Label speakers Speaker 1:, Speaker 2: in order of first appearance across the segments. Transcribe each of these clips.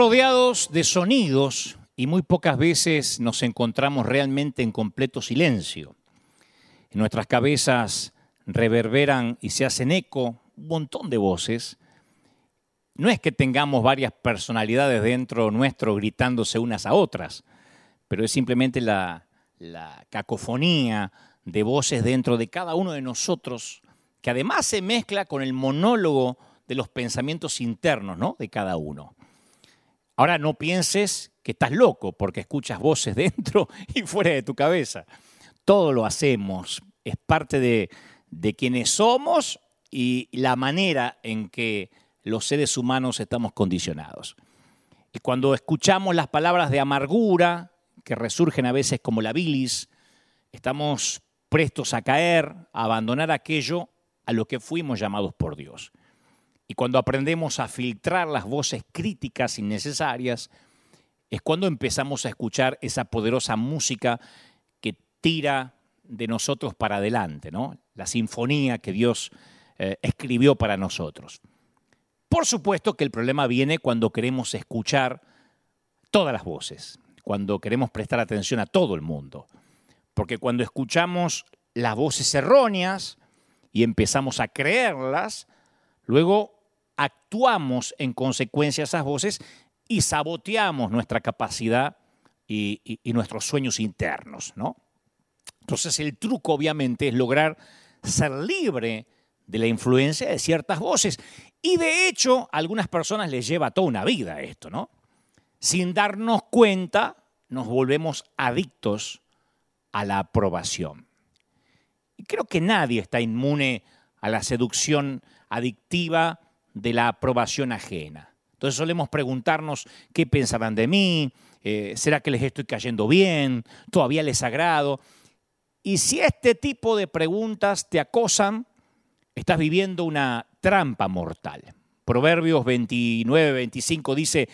Speaker 1: Rodeados de sonidos y muy pocas veces nos encontramos realmente en completo silencio. En nuestras cabezas reverberan y se hacen eco un montón de voces. No es que tengamos varias personalidades dentro nuestro gritándose unas a otras, pero es simplemente la, la cacofonía de voces dentro de cada uno de nosotros, que además se mezcla con el monólogo de los pensamientos internos ¿no? de cada uno. Ahora no pienses que estás loco porque escuchas voces dentro y fuera de tu cabeza. Todo lo hacemos, es parte de, de quienes somos y la manera en que los seres humanos estamos condicionados. Y cuando escuchamos las palabras de amargura, que resurgen a veces como la bilis, estamos prestos a caer, a abandonar aquello a lo que fuimos llamados por Dios. Y cuando aprendemos a filtrar las voces críticas innecesarias, es cuando empezamos a escuchar esa poderosa música que tira de nosotros para adelante, ¿no? La sinfonía que Dios eh, escribió para nosotros. Por supuesto que el problema viene cuando queremos escuchar todas las voces, cuando queremos prestar atención a todo el mundo. Porque cuando escuchamos las voces erróneas y empezamos a creerlas, luego actuamos en consecuencia a esas voces y saboteamos nuestra capacidad y, nuestros sueños internos, ¿no? Entonces el truco obviamente es lograr ser libre de la influencia de ciertas voces. Y de hecho, a algunas personas les lleva toda una vida esto, ¿no? Sin darnos cuenta, nos volvemos adictos a la aprobación. Y creo que nadie está inmune a la seducción adictiva de la aprobación ajena. Entonces solemos preguntarnos qué pensarán de mí, eh, será que les estoy cayendo bien, todavía les agrado. Y si este tipo de preguntas te acosan, estás viviendo una trampa mortal. Proverbios 29, 25 dice,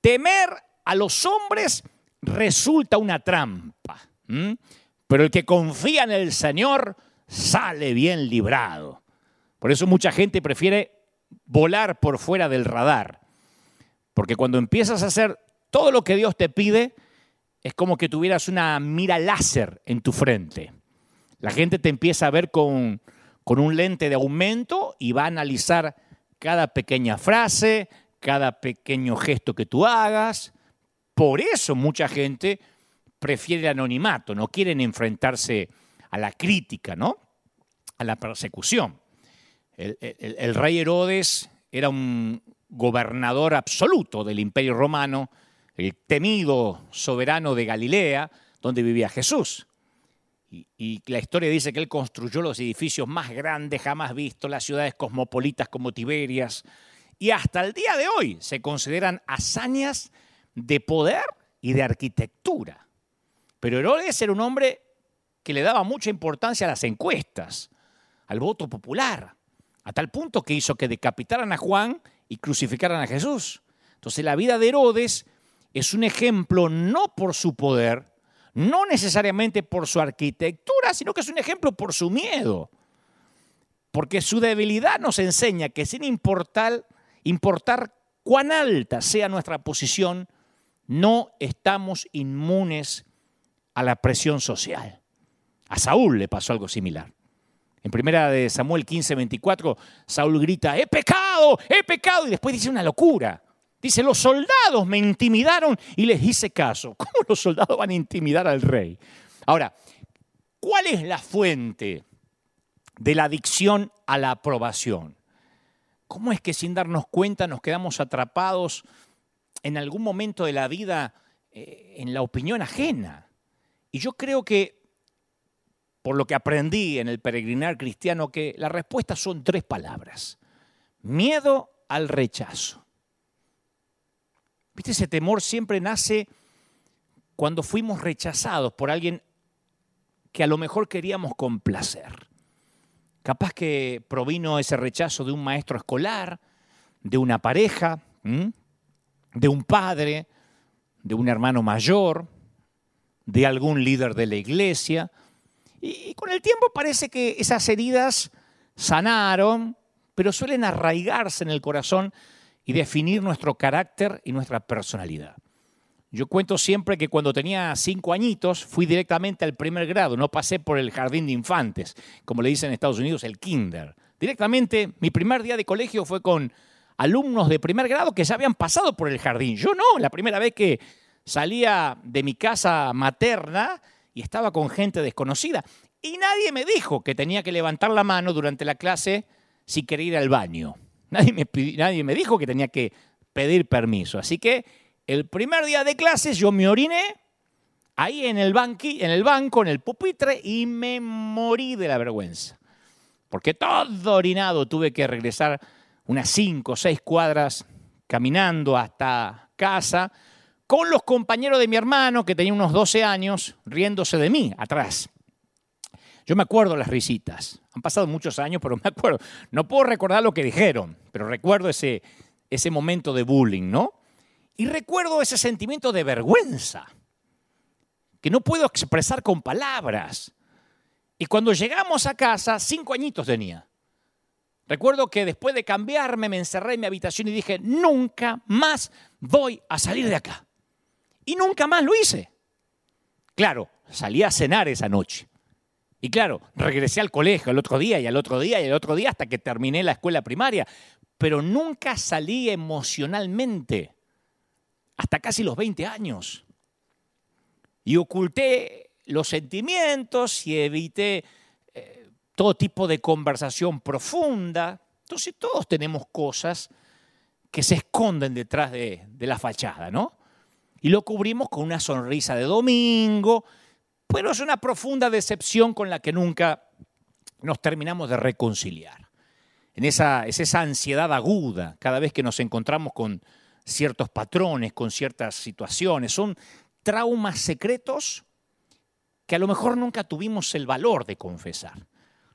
Speaker 1: temer a los hombres resulta una trampa, pero el que confía en el Señor sale bien librado. Por eso mucha gente prefiere volar por fuera del radar. Porque cuando empiezas a hacer todo lo que Dios te pide, es como que tuvieras una mira láser en tu frente. La gente te empieza a ver con, con un lente de aumento y va a analizar cada pequeña frase, cada pequeño gesto que tú hagas. Por eso mucha gente prefiere el anonimato, no quieren enfrentarse a la crítica, ¿no? A la persecución. El, rey Herodes era un gobernador absoluto del imperio romano, el temido soberano de Galilea, donde vivía Jesús. Y, y, la historia dice que él construyó los edificios más grandes jamás vistos, las ciudades cosmopolitas como Tiberias, y hasta el día de hoy se consideran hazañas de poder y de arquitectura. Pero Herodes era un hombre que le daba mucha importancia a las encuestas, al voto popular a tal punto que hizo que decapitaran a Juan y crucificaran a Jesús. Entonces la vida de Herodes es un ejemplo no por su poder, no necesariamente por su arquitectura, sino que es un ejemplo por su miedo. Porque su debilidad nos enseña que sin importar, importar cuán alta sea nuestra posición, no estamos inmunes a la presión social. A Saúl le pasó algo similar. En primera de Samuel 15, 24, Saúl grita, he pecado, he pecado, y después dice una locura. Dice, los soldados me intimidaron y les hice caso. ¿Cómo los soldados van a intimidar al rey? Ahora, ¿cuál es la fuente de la adicción a la aprobación? ¿Cómo es que sin darnos cuenta nos quedamos atrapados en algún momento de la vida eh, en la opinión ajena? Y yo creo que por lo que aprendí en el peregrinar cristiano, que la respuesta son tres palabras. Miedo al rechazo. ¿Viste? Ese temor siempre nace cuando fuimos rechazados por alguien que a lo mejor queríamos complacer. Capaz que provino ese rechazo de un maestro escolar, de una pareja, de un padre, de un hermano mayor, de algún líder de la iglesia, y, con el tiempo parece que esas heridas sanaron, pero suelen arraigarse en el corazón y definir nuestro carácter y nuestra personalidad. Yo cuento siempre que cuando tenía cinco añitos fui directamente al primer grado, no pasé por el jardín de infantes, como le dicen en Estados Unidos, el kinder. Directamente, mi primer día de colegio fue con alumnos de primer grado que ya habían pasado por el jardín. Yo no, la primera vez que salía de mi casa materna y estaba con gente desconocida. Y nadie me dijo que tenía que levantar la mano durante la clase si quería ir al baño. Nadie me, nadie me dijo que tenía que pedir permiso. Así que el primer día de clases yo me oriné ahí en el, banqui, en el banco, en el pupitre, y me morí de la vergüenza. Porque todo orinado tuve que regresar unas cinco o seis cuadras caminando hasta casa con los compañeros de mi hermano, que tenía unos 12 años, riéndose de mí atrás. Yo me acuerdo las risitas. Han pasado muchos años, pero me acuerdo. No puedo recordar lo que dijeron, pero recuerdo ese, ese momento de bullying, ¿no? Y recuerdo ese sentimiento de vergüenza, que no puedo expresar con palabras. Y cuando llegamos a casa, cinco añitos tenía. Recuerdo que después de cambiarme me encerré en mi habitación y dije, nunca más voy a salir de acá. Y nunca más lo hice. Claro, salí a cenar esa noche. Y claro, regresé al colegio el otro día y al otro día y al otro día hasta que terminé la escuela primaria. Pero nunca salí emocionalmente hasta casi los 20 años. Y oculté los sentimientos y evité eh, todo tipo de conversación profunda. Entonces todos tenemos cosas que se esconden detrás de, de la fachada, ¿no? Y lo cubrimos con una sonrisa de domingo, pero es una profunda decepción con la que nunca nos terminamos de reconciliar. En esa, es esa ansiedad aguda cada vez que nos encontramos con ciertos patrones, con ciertas situaciones. Son traumas secretos que a lo mejor nunca tuvimos el valor de confesar.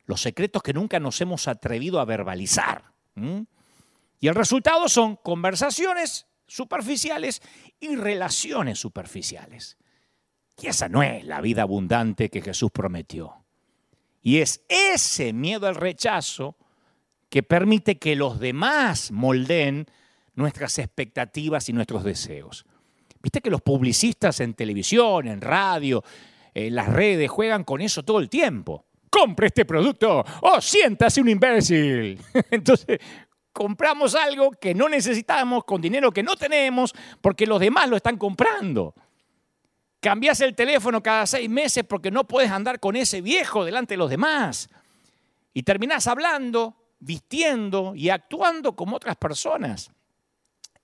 Speaker 1: Los secretos que nunca nos hemos atrevido a verbalizar. Y el resultado son conversaciones superficiales y relaciones superficiales. Y esa no es la vida abundante que Jesús prometió. Y es ese miedo al rechazo que permite que los demás moldeen nuestras expectativas y nuestros deseos. Viste que los publicistas en televisión, en radio, en las redes juegan con eso todo el tiempo. Compre este producto o siéntase un imbécil. Entonces, compramos algo que no necesitamos con dinero que no tenemos porque los demás lo están comprando. Cambias el teléfono cada seis meses porque no puedes andar con ese viejo delante de los demás. Y terminás hablando, vistiendo y actuando como otras personas.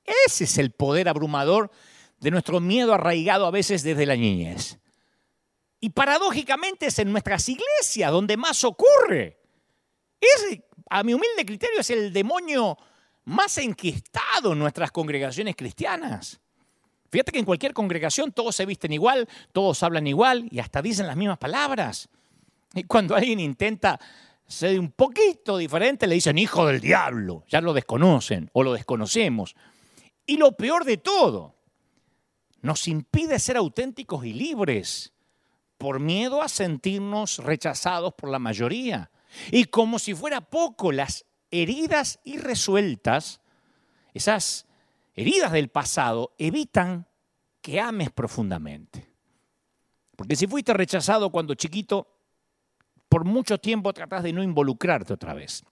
Speaker 1: Ese es el poder abrumador de nuestro miedo arraigado a veces desde la niñez. Y paradójicamente es en nuestras iglesias donde más ocurre. Ese, a mi humilde criterio, es el demonio más enquistado en nuestras congregaciones cristianas. Fíjate que en cualquier congregación todos se visten igual, todos hablan igual y hasta dicen las mismas palabras. Y cuando alguien intenta ser un poquito diferente, le dicen hijo del diablo. Ya lo desconocen o lo desconocemos. Y lo peor de todo, nos impide ser auténticos y libres por miedo a sentirnos rechazados por la mayoría. Y como si fuera poco, las heridas irresueltas, esas heridas del pasado, evitan que ames profundamente. Porque si fuiste rechazado cuando chiquito, por mucho tiempo tratás de no involucrarte otra vez.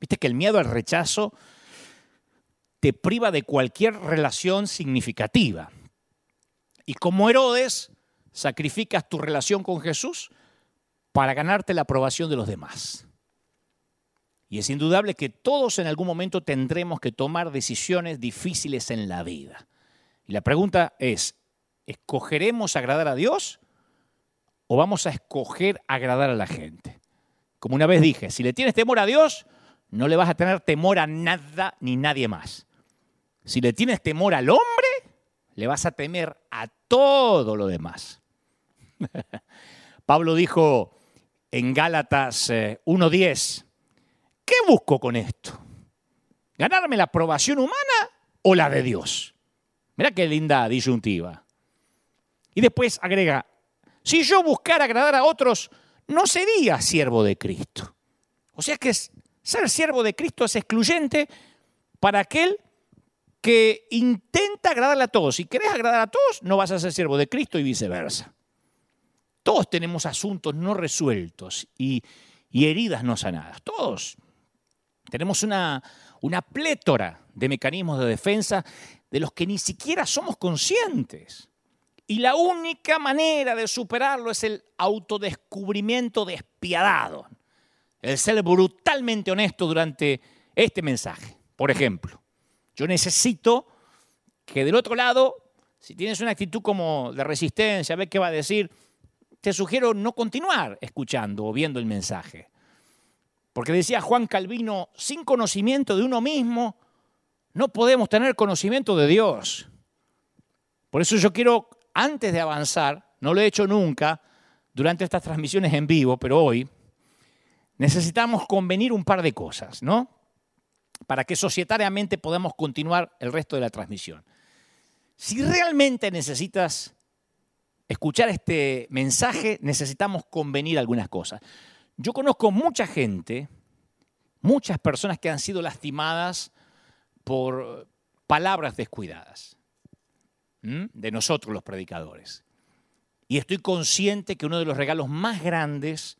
Speaker 1: Viste que el miedo al rechazo te priva de cualquier relación significativa. Y como Herodes, sacrificas tu relación con Jesús para ganarte la aprobación de los demás. Y es indudable que todos en algún momento tendremos que tomar decisiones difíciles en la vida. Y la pregunta es, ¿escogeremos agradar a Dios o vamos a escoger agradar a la gente? Como una vez dije, si le tienes temor a Dios, no le vas a tener temor a nada ni nadie más. Si le tienes temor al hombre, le vas a temer a todo lo demás. Pablo dijo en Gálatas 1.10, eh, ¿qué busco con esto? ¿Ganarme la aprobación humana o la de Dios? Mira qué linda disyuntiva. Y después agrega, si yo buscara agradar a otros, no sería siervo de Cristo. O sea que ser siervo de Cristo es excluyente para aquel que intenta agradarle a todos. Si querés agradar a todos, no vas a ser siervo de Cristo y viceversa. Todos tenemos asuntos no resueltos y, heridas no sanadas. Todos. Tenemos una, una plétora de mecanismos de defensa de los que ni siquiera somos conscientes. Y la única manera de superarlo es el autodescubrimiento despiadado, el ser brutalmente honesto durante este mensaje. Por ejemplo, yo necesito que del otro lado, si tienes una actitud como de resistencia, a ver qué va a decir, te sugiero no continuar escuchando o viendo el mensaje. Porque decía Juan Calvino, sin conocimiento de uno mismo, no podemos tener conocimiento de Dios. Por eso yo quiero, antes de avanzar, no lo he hecho nunca durante estas transmisiones en vivo, pero hoy, necesitamos convenir un par de cosas, ¿no? Para que societariamente podamos continuar el resto de la transmisión. Si realmente necesitas escuchar este mensaje, necesitamos convenir algunas cosas. Yo conozco mucha gente, muchas personas que han sido lastimadas por palabras descuidadas de nosotros los predicadores. Y estoy consciente que uno de los regalos más grandes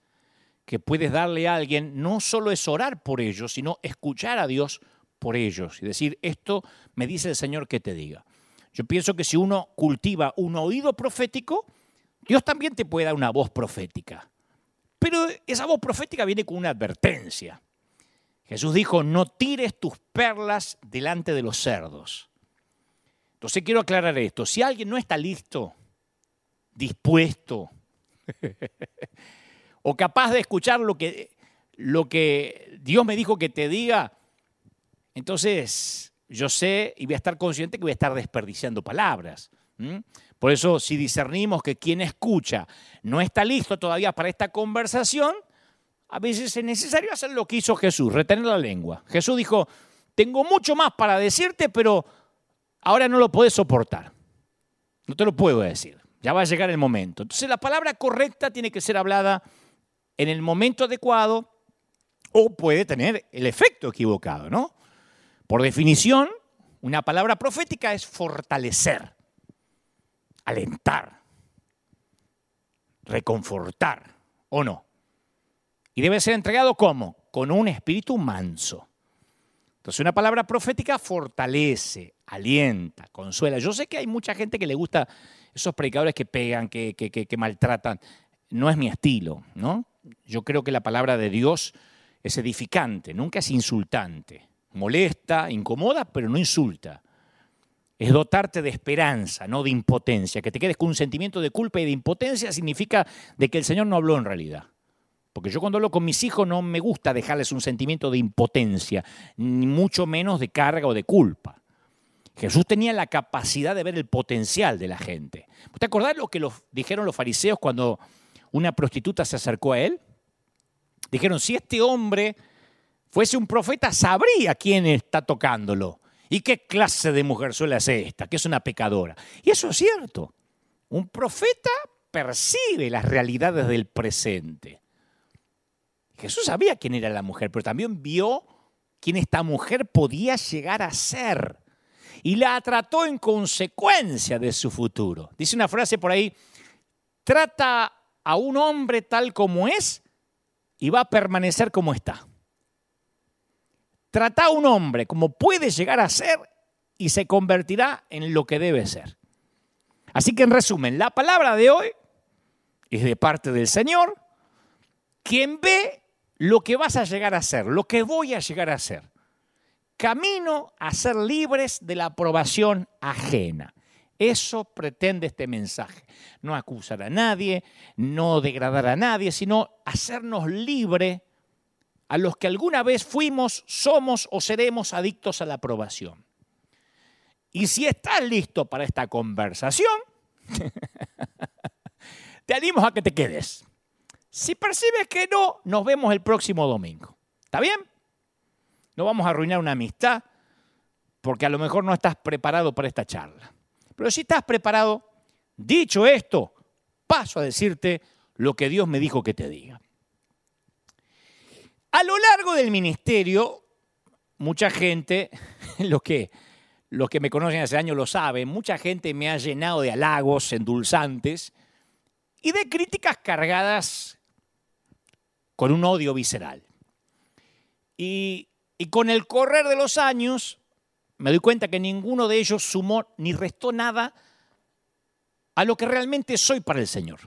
Speaker 1: que puedes darle a alguien no solo es orar por ellos, sino escuchar a Dios por ellos y decir, esto me dice el Señor que te diga. Yo pienso que si uno cultiva un oído profético, Dios también te puede dar una voz profética. Pero esa voz profética viene con una advertencia. Jesús dijo, no tires tus perlas delante de los cerdos. Entonces quiero aclarar esto. Si alguien no está listo, dispuesto o capaz de escuchar lo que, lo que Dios me dijo que te diga, entonces yo sé y voy a estar consciente que voy a estar desperdiciando palabras. Por eso si discernimos que quien escucha no está listo todavía para esta conversación, a veces es necesario hacer lo que hizo Jesús, retener la lengua. Jesús dijo, tengo mucho más para decirte, pero ahora no lo puedes soportar. No te lo puedo decir. Ya va a llegar el momento. Entonces la palabra correcta tiene que ser hablada en el momento adecuado o puede tener el efecto equivocado, ¿no? Por definición, una palabra profética es fortalecer, alentar, reconfortar, ¿o no? Y debe ser entregado ¿cómo? Con un espíritu manso. Entonces una palabra profética fortalece, alienta, consuela. Yo sé que hay mucha gente que le gusta esos predicadores que pegan, que, que, maltratan. No es mi estilo, ¿no? Yo creo que la palabra de Dios es edificante, nunca es insultante. Molesta, incomoda, pero no insulta. Es dotarte de esperanza, no de impotencia. Que te quedes con un sentimiento de culpa y de impotencia significa de que el Señor no habló en realidad. Porque yo cuando hablo con mis hijos no me gusta dejarles un sentimiento de impotencia, ni mucho menos de carga o de culpa. Jesús tenía la capacidad de ver el potencial de la gente. ¿Te acordás lo que dijeron los fariseos cuando una prostituta se acercó a él? Dijeron, si este hombre fuese un profeta, sabría quién está tocándolo. ¿Y qué clase de mujer suele es esta? Que es una pecadora. Y eso es cierto. Un profeta percibe las realidades del presente. Jesús sabía quién era la mujer, pero también vio quién esta mujer podía llegar a ser. Y la trató en consecuencia de su futuro. Dice una frase por ahí, trata a un hombre tal como es y va a permanecer como está. Trata a un hombre como puede llegar a ser y se convertirá en lo que debe ser. Así que en resumen, la palabra de hoy es de parte del Señor, quien ve lo que vas a llegar a ser, lo que voy a llegar a ser. Camino a ser libres de la aprobación ajena. Eso pretende este mensaje. No acusar a nadie, no degradar a nadie, sino hacernos libres a los que alguna vez fuimos, somos o seremos adictos a la aprobación. Y si estás listo para esta conversación, te animo a que te quedes. Si percibes que no, nos vemos el próximo domingo. ¿Está bien? No vamos a arruinar una amistad porque a lo mejor no estás preparado para esta charla. Pero si estás preparado, dicho esto, paso a decirte lo que Dios me dijo que te diga. A lo largo del ministerio, mucha gente lo que, los que me conocen hace años lo saben, mucha gente me ha llenado de halagos endulzantes y de críticas cargadas con un odio visceral. Y, y, con el correr de los años me doy cuenta que ninguno de ellos sumó ni restó nada a lo que realmente soy para el Señor.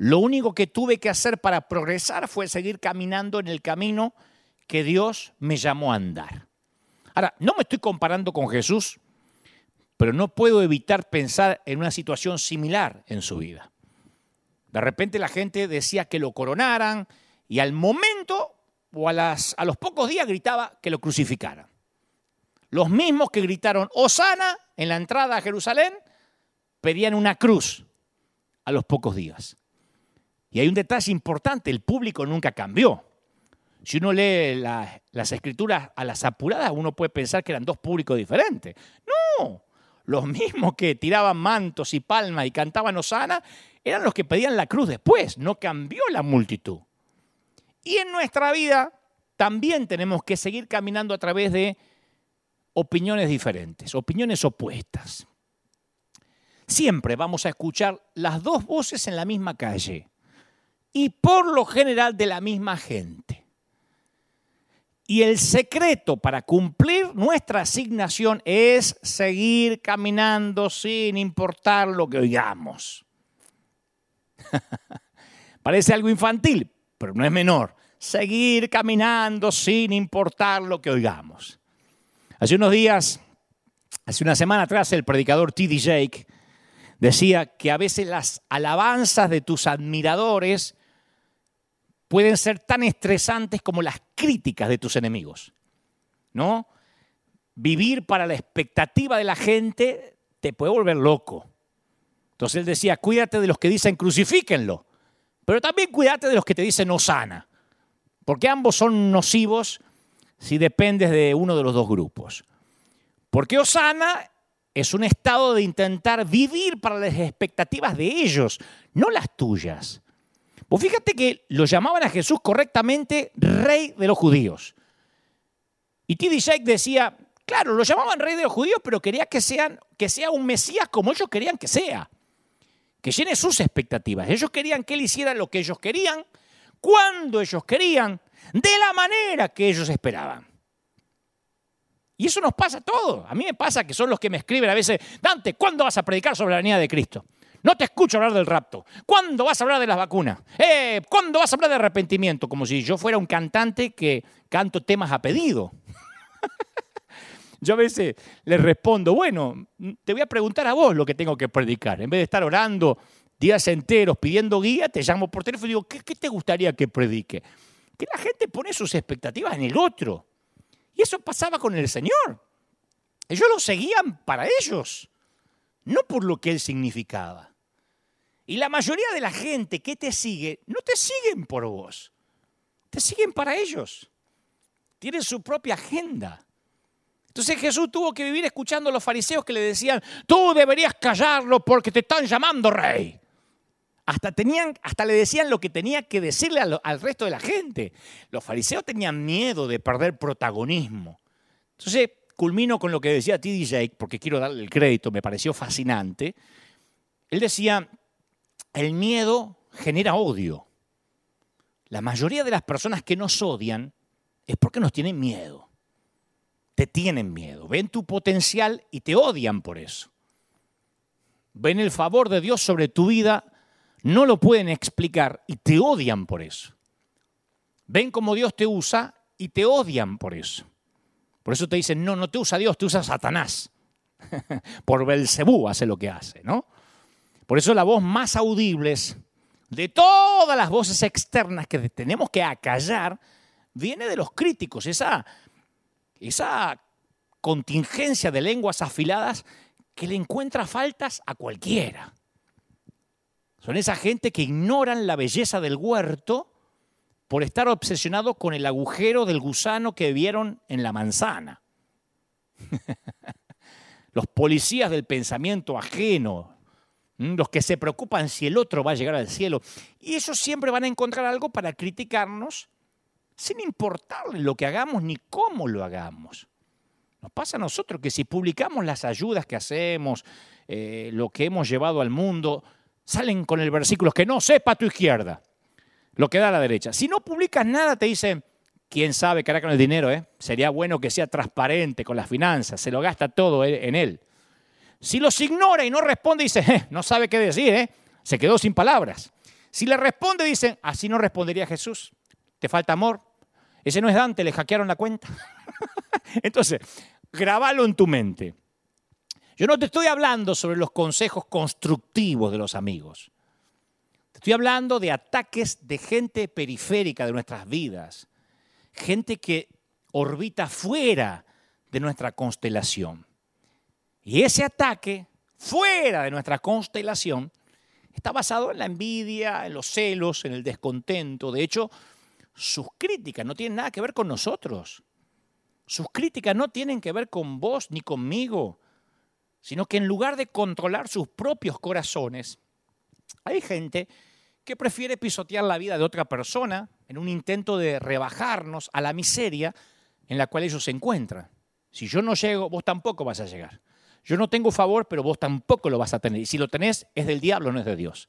Speaker 1: Lo único que tuve que hacer para progresar fue seguir caminando en el camino que Dios me llamó a andar. Ahora, no me estoy comparando con Jesús, pero no puedo evitar pensar en una situación similar en su vida. De repente la gente decía que lo coronaran y al momento o a, a los pocos días gritaba que lo crucificaran. Los mismos que gritaron Osana en la entrada a Jerusalén pedían una cruz a los pocos días. Y hay un detalle importante, el público nunca cambió. Si uno lee las escrituras a las apuradas, uno puede pensar que eran dos públicos diferentes. No, los mismos que tiraban mantos y palmas y cantaban Osana eran los que pedían la cruz después, no cambió la multitud. Y en nuestra vida también tenemos que seguir caminando a través de opiniones diferentes, opiniones opuestas. Siempre vamos a escuchar las dos voces en la misma calle y por lo general de la misma gente. Y el secreto para cumplir nuestra asignación es seguir caminando sin importar lo que oigamos. Parece algo infantil, pero no es menor. Seguir caminando sin importar lo que oigamos. Hace unos días, hace una semana atrás, el predicador T.D. Jake decía que a veces las alabanzas de tus admiradores pueden ser tan estresantes como las críticas de tus enemigos. ¿No? Vivir para la expectativa de la gente te puede volver loco. Entonces él decía, cuídate de los que dicen crucifíquenlo, pero también cuídate de los que te dicen osana, porque ambos son nocivos si dependes de uno de los dos grupos. Porque osana es un estado de intentar vivir para las expectativas de ellos, no las tuyas. Pues fíjate que lo llamaban a Jesús correctamente rey de los judíos. Y T.D. Jake decía, claro, lo llamaban rey de los judíos, pero quería que, que sea un Mesías como ellos querían que sea. Que llene sus expectativas. Ellos querían que él hiciera lo que ellos querían, cuando ellos querían, de la manera que ellos esperaban. Y eso nos pasa a todos. A mí me pasa que son los que me escriben a veces, Dante, ¿cuándo vas a predicar sobre la venida de Cristo? No te escucho hablar del rapto. ¿Cuándo vas a hablar de las vacunas? Eh, ¿Cuándo vas a hablar de arrepentimiento? Como si yo fuera un cantante que canto temas a pedido. yo a veces le respondo, bueno, te voy a preguntar a vos lo que tengo que predicar. En vez de estar orando días enteros pidiendo guía, te llamo por teléfono y digo, ¿qué, qué te gustaría que predique? Que la gente pone sus expectativas en el otro. Y eso pasaba con el Señor. Ellos lo seguían para ellos, no por lo que Él significaba. Y la mayoría de la gente que te sigue, no te siguen por vos, te siguen para ellos. Tienen su propia agenda. Entonces Jesús tuvo que vivir escuchando a los fariseos que le decían, tú deberías callarlo porque te están llamando rey. Hasta, tenían, hasta le decían lo que tenía que decirle al, al resto de la gente. Los fariseos tenían miedo de perder protagonismo. Entonces, culmino con lo que decía T.D. Jake, porque quiero darle el crédito, me pareció fascinante. Él decía, el miedo genera odio. La mayoría de las personas que nos odian es porque nos tienen miedo. Te tienen miedo. Ven tu potencial y te odian por eso. Ven el favor de Dios sobre tu vida, no lo pueden explicar y te odian por eso. Ven cómo Dios te usa y te odian por eso. Por eso te dicen, no, no te usa Dios, te usa Satanás. por Belcebú hace lo que hace, ¿no? Por eso la voz más audible de todas las voces externas que tenemos que acallar viene de los críticos, esa, esa contingencia de lenguas afiladas que le encuentra faltas a cualquiera. Son esa gente que ignoran la belleza del huerto por estar obsesionado con el agujero del gusano que vieron en la manzana. Los policías del pensamiento ajeno, los que se preocupan si el otro va a llegar al cielo. Y ellos siempre van a encontrar algo para criticarnos sin importarle lo que hagamos ni cómo lo hagamos. Nos pasa a nosotros que si publicamos las ayudas que hacemos, eh, lo que hemos llevado al mundo, salen con el versículo que no sepa tu izquierda, lo que da a la derecha. Si no publicas nada, te dicen, quién sabe qué hará con el dinero, ¿eh? Sería bueno que sea transparente con las finanzas, se lo gasta todo en él. Si los ignora y no responde, dice, eh, no sabe qué decir, ¿eh? se quedó sin palabras. Si le responde, dicen, así no respondería Jesús. ¿Te falta amor? Ese no es Dante, le hackearon la cuenta. Entonces, grabalo en tu mente. Yo no te estoy hablando sobre los consejos constructivos de los amigos. Te estoy hablando de ataques de gente periférica de nuestras vidas. Gente que orbita fuera de nuestra constelación. Y ese ataque fuera de nuestra constelación está basado en la envidia, en los celos, en el descontento. De hecho, sus críticas no tienen nada que ver con nosotros. Sus críticas no tienen que ver con vos ni conmigo, sino que en lugar de controlar sus propios corazones, hay gente que prefiere pisotear la vida de otra persona en un intento de rebajarnos a la miseria en la cual ellos se encuentran. Si yo no llego, vos tampoco vas a llegar. Yo no tengo favor, pero vos tampoco lo vas a tener. Y si lo tenés, es del diablo, no es de Dios.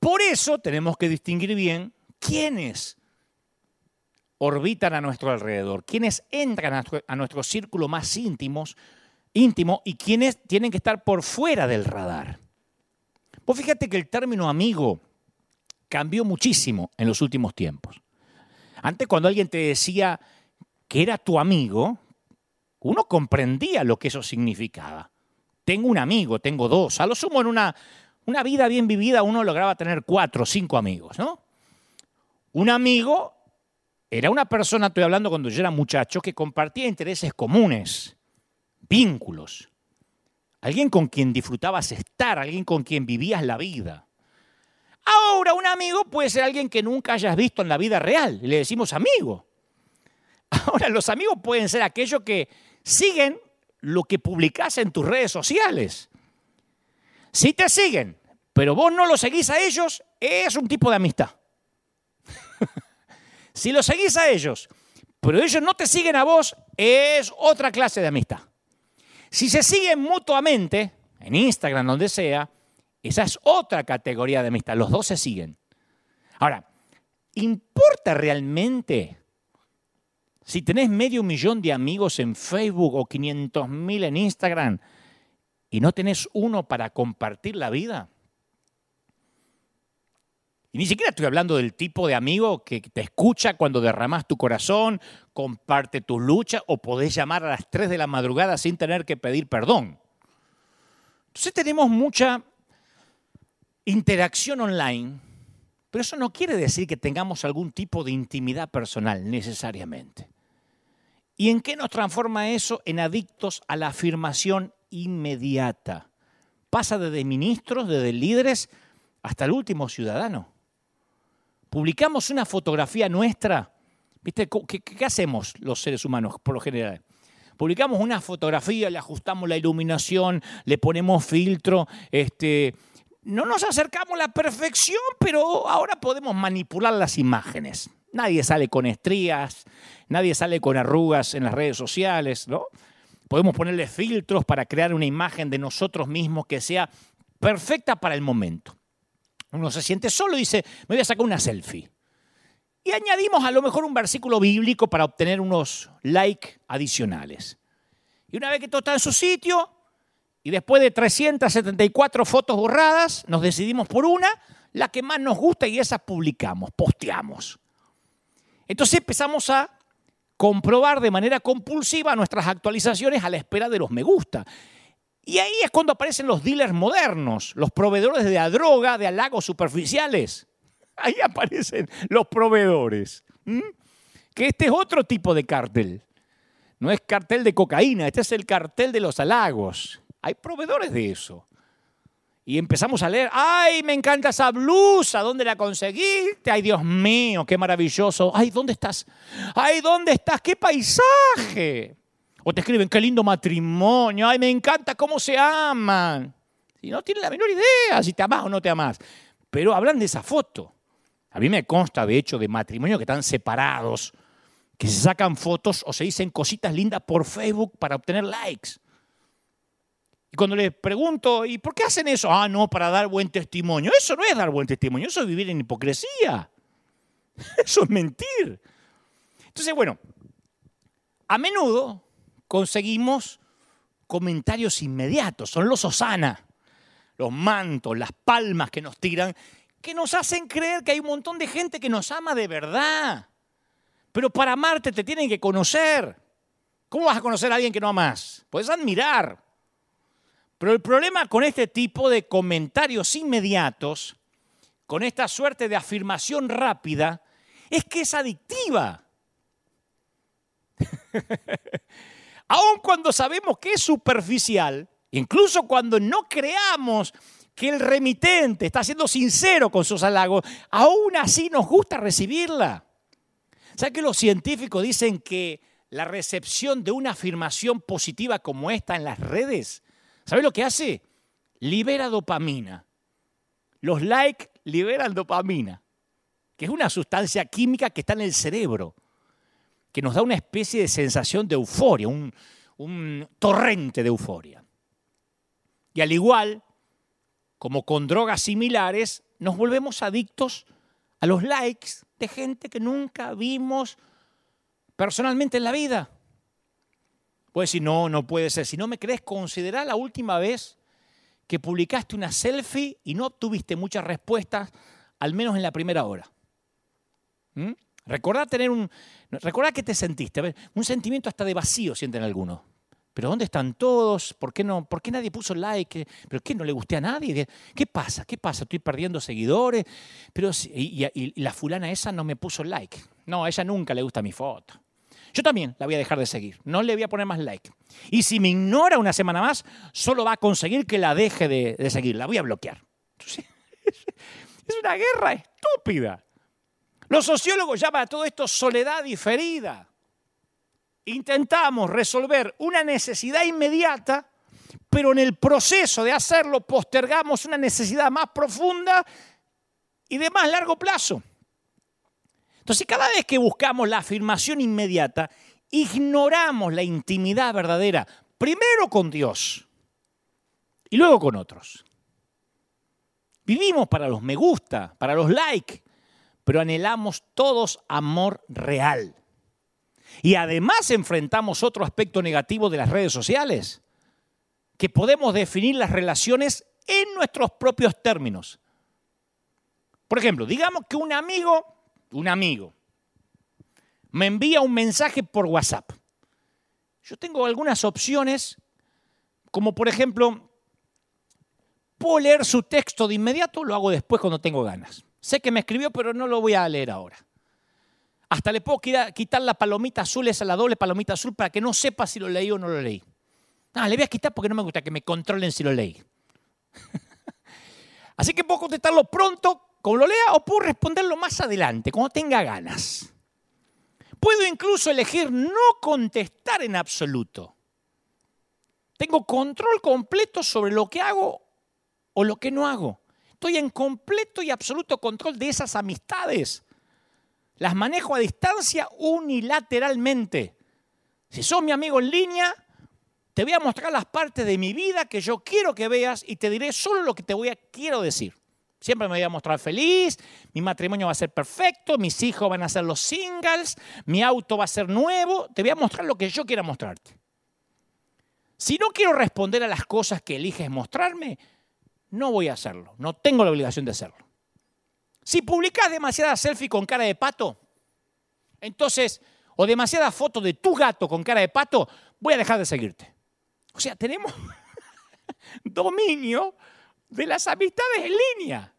Speaker 1: Por eso tenemos que distinguir bien quiénes orbitan a nuestro alrededor, quiénes entran a nuestro, círculo más íntimos, íntimo y quiénes tienen que estar por fuera del radar. Vos fíjate que el término amigo cambió muchísimo en los últimos tiempos. Antes cuando alguien te decía que era tu amigo, uno comprendía lo que eso significaba. Tengo un amigo, tengo dos. A lo sumo en una, una vida bien vivida uno lograba tener cuatro o cinco amigos, ¿no? Un amigo era una persona, estoy hablando cuando yo era muchacho, que compartía intereses comunes, vínculos. Alguien con quien disfrutabas estar, alguien con quien vivías la vida. Ahora un amigo puede ser alguien que nunca hayas visto en la vida real, le decimos amigo. Ahora los amigos pueden ser aquellos que siguen lo que publicas en tus redes sociales. Si te siguen, pero vos no lo seguís a ellos, es un tipo de amistad. si lo seguís a ellos, pero ellos no te siguen a vos, es otra clase de amistad. Si se siguen mutuamente, en Instagram, donde sea, esa es otra categoría de amistad. Los dos se siguen. Ahora, ¿importa realmente si tenés medio millón de amigos en Facebook o 500 mil en Instagram y no tenés uno para compartir la vida, y ni siquiera estoy hablando del tipo de amigo que te escucha cuando derramas tu corazón, comparte tus luchas o podés llamar a las 3 de la madrugada sin tener que pedir perdón. Entonces tenemos mucha interacción online, pero eso no quiere decir que tengamos algún tipo de intimidad personal necesariamente. ¿Y en qué nos transforma eso? En adictos a la afirmación inmediata. Pasa desde ministros, desde líderes, hasta el último ciudadano. Publicamos una fotografía nuestra. ¿Viste? ¿Qué, hacemos los seres humanos por lo general? Publicamos una fotografía, le ajustamos la iluminación, le ponemos filtro, este, no nos acercamos a la perfección, pero ahora podemos manipular las imágenes. Nadie sale con estrías, nadie sale con arrugas en las redes sociales, ¿no? Podemos ponerle filtros para crear una imagen de nosotros mismos que sea perfecta para el momento. Uno se siente solo y dice, me voy a sacar una selfie. Y añadimos a lo mejor un versículo bíblico para obtener unos likes adicionales. Y una vez que todo está en su sitio, y después de 374 fotos borradas, nos decidimos por una, la que más nos gusta y esa publicamos, posteamos. Entonces empezamos a comprobar de manera compulsiva nuestras actualizaciones a la espera de los me gusta. Y ahí es cuando aparecen los dealers modernos, los proveedores de la droga, de halagos superficiales. Ahí aparecen los proveedores. Que este es otro tipo de cartel. No es cartel de cocaína, este es el cartel de los halagos. Hay proveedores de eso. Y empezamos a leer, ay, me encanta esa blusa, ¿dónde la conseguiste? Ay, Dios mío, qué maravilloso. Ay, ¿dónde estás? Ay, ¿dónde estás? ¡Qué paisaje! O te escriben, qué lindo matrimonio, ay, me encanta cómo se aman. Y no tienen la menor idea si te amas o no te amas. Pero hablan de esa foto. A mí me consta, de hecho, de matrimonios que están separados que se sacan fotos o se dicen cositas lindas por Facebook para obtener likes. Y cuando les pregunto, ¿y por qué hacen eso? Ah, no, para dar buen testimonio. Eso no es dar buen testimonio, eso es vivir en hipocresía. Eso es mentir. Entonces, bueno, a menudo conseguimos comentarios inmediatos, son los Osana, los mantos, las palmas que nos tiran, que nos hacen creer que hay un montón de gente que nos ama de verdad. Pero para amarte te tienen que conocer. ¿Cómo vas a conocer a alguien que no amas? Puedes admirar. Pero el problema con este tipo de comentarios inmediatos, con esta suerte de afirmación rápida, es que es adictiva. Aun cuando sabemos que es superficial, incluso cuando no creamos que el remitente está siendo sincero con sus halagos, aún así nos gusta recibirla. ¿Sabe que los científicos dicen que la recepción de una afirmación positiva como esta en las redes, ¿sabe lo que hace? Libera dopamina. Los likes liberan dopamina, que es una sustancia química que está en el cerebro que nos da una especie de sensación de euforia, un, un torrente de euforia. Y al igual, como con drogas similares, nos volvemos adictos a los likes de gente que nunca vimos personalmente en la vida. Puedes decir, no, no puede ser. Si no me crees, considera la última vez que publicaste una selfie y no obtuviste muchas respuestas, al menos en la primera hora. ¿Mm? Recordá tener un. Recordá que te sentiste. un sentimiento hasta de vacío sienten algunos. Pero ¿dónde están todos? ¿Por qué, no, ¿Por qué nadie puso like? ¿Pero qué? ¿No le gusté a nadie? ¿Qué pasa? ¿Qué pasa? ¿Estoy perdiendo seguidores? Pero, y, la fulana esa no me puso like. No, ella nunca le gusta mi foto. Yo también la voy a dejar de seguir. No le voy a poner más like. Y si me ignora una semana más, solo va a conseguir que la deje de, seguir. La voy a bloquear. Es una guerra estúpida. Los sociólogos llaman a todo esto soledad diferida. Intentamos resolver una necesidad inmediata, pero en el proceso de hacerlo postergamos una necesidad más profunda y de más largo plazo. Entonces, cada vez que buscamos la afirmación inmediata, ignoramos la intimidad verdadera, primero con Dios y luego con otros. Vivimos para los me gusta, para los likes, pero anhelamos todos amor real. Y además enfrentamos otro aspecto negativo de las redes sociales, que podemos definir las relaciones en nuestros propios términos. Por ejemplo, digamos que un amigo, un amigo, me envía un mensaje por WhatsApp. Yo tengo algunas opciones, como por ejemplo, puedo leer su texto de inmediato, lo hago después cuando tengo ganas. Sé que me escribió, pero no lo voy a leer ahora. Hasta le puedo quitar la palomita azul, esa la doble palomita azul, para que no sepa si lo leí o no lo leí. Ah, le voy a quitar porque no me gusta que me controlen si lo leí. Así que puedo contestarlo pronto, como lo lea, o puedo responderlo más adelante, cuando tenga ganas. Puedo incluso elegir no contestar en absoluto. Tengo control completo sobre lo que hago o lo que no hago. Estoy en completo y absoluto control de esas amistades. Las manejo a distancia unilateralmente. Si sos mi amigo en línea, te voy a mostrar las partes de mi vida que yo quiero que veas y te diré solo lo que te voy a quiero decir. Siempre me voy a mostrar feliz, mi matrimonio va a ser perfecto, mis hijos van a ser los singles, mi auto va a ser nuevo, te voy a mostrar lo que yo quiera mostrarte. Si no quiero responder a las cosas que eliges mostrarme, no voy a hacerlo, no tengo la obligación de hacerlo. Si publicas demasiada selfie con cara de pato, entonces, o demasiada foto de tu gato con cara de pato, voy a dejar de seguirte. O sea, tenemos dominio de las amistades en línea.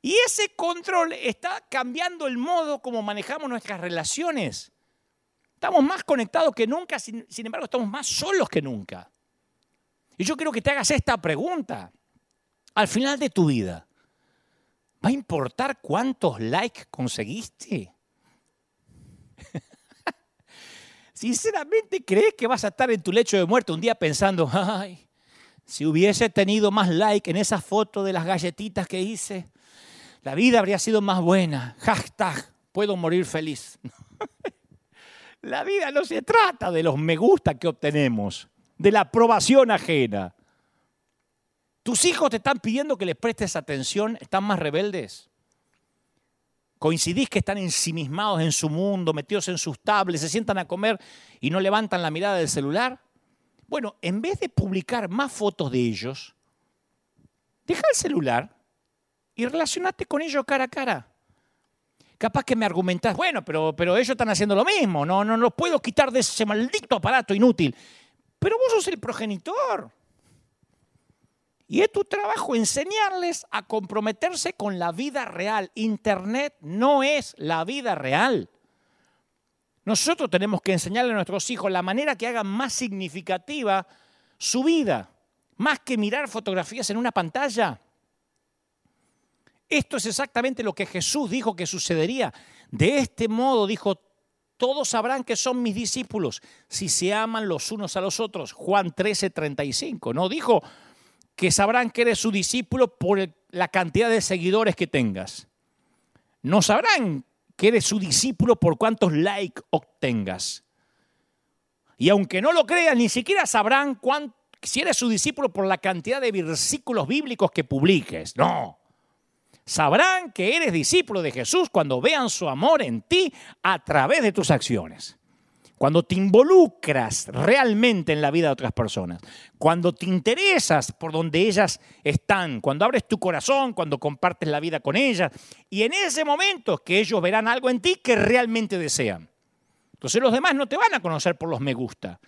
Speaker 1: Y ese control está cambiando el modo como manejamos nuestras relaciones. Estamos más conectados que nunca, sin, embargo estamos más solos que nunca. Y yo quiero que te hagas esta pregunta al final de tu vida, ¿va a importar cuántos likes conseguiste? Sinceramente, ¿crees que vas a estar en tu lecho de muerte un día pensando, ay, si hubiese tenido más like en esa foto de las galletitas que hice, la vida habría sido más buena. Hashtag, puedo morir feliz. La vida no se trata de los me gusta que obtenemos, de la aprobación ajena. ¿Tus hijos te están pidiendo que les prestes atención? ¿Están más rebeldes? ¿Coincidís que están ensimismados en su mundo, metidos en sus tablets, se sientan a comer y no levantan la mirada del celular? Bueno, en vez de publicar más fotos de ellos, deja el celular y relacionate con ellos cara a cara. Capaz que me argumentás, bueno, pero, pero ellos están haciendo lo mismo, no, no los puedo quitar de ese maldito aparato inútil. Pero vos sos el progenitor. Y es tu trabajo enseñarles a comprometerse con la vida real. Internet no es la vida real. Nosotros tenemos que enseñarle a nuestros hijos la manera que hagan más significativa su vida, más que mirar fotografías en una pantalla. Esto es exactamente lo que Jesús dijo que sucedería. De este modo dijo, todos sabrán que son mis discípulos si se aman los unos a los otros. Juan 13, 35. No dijo, que sabrán que eres su discípulo por la cantidad de seguidores que tengas. No sabrán que eres su discípulo por cuántos likes obtengas. Y aunque no lo crean, ni siquiera sabrán si eres su discípulo por la cantidad de versículos bíblicos que publiques. No. Sabrán que eres discípulo de Jesús cuando vean su amor en ti a través de tus acciones. Cuando te involucras realmente en la vida de otras personas, cuando te interesas por donde ellas están, cuando abres tu corazón, cuando compartes la vida con ellas, y en ese momento que ellos verán algo en ti que realmente desean. Entonces los demás no te van a conocer por los me gusta,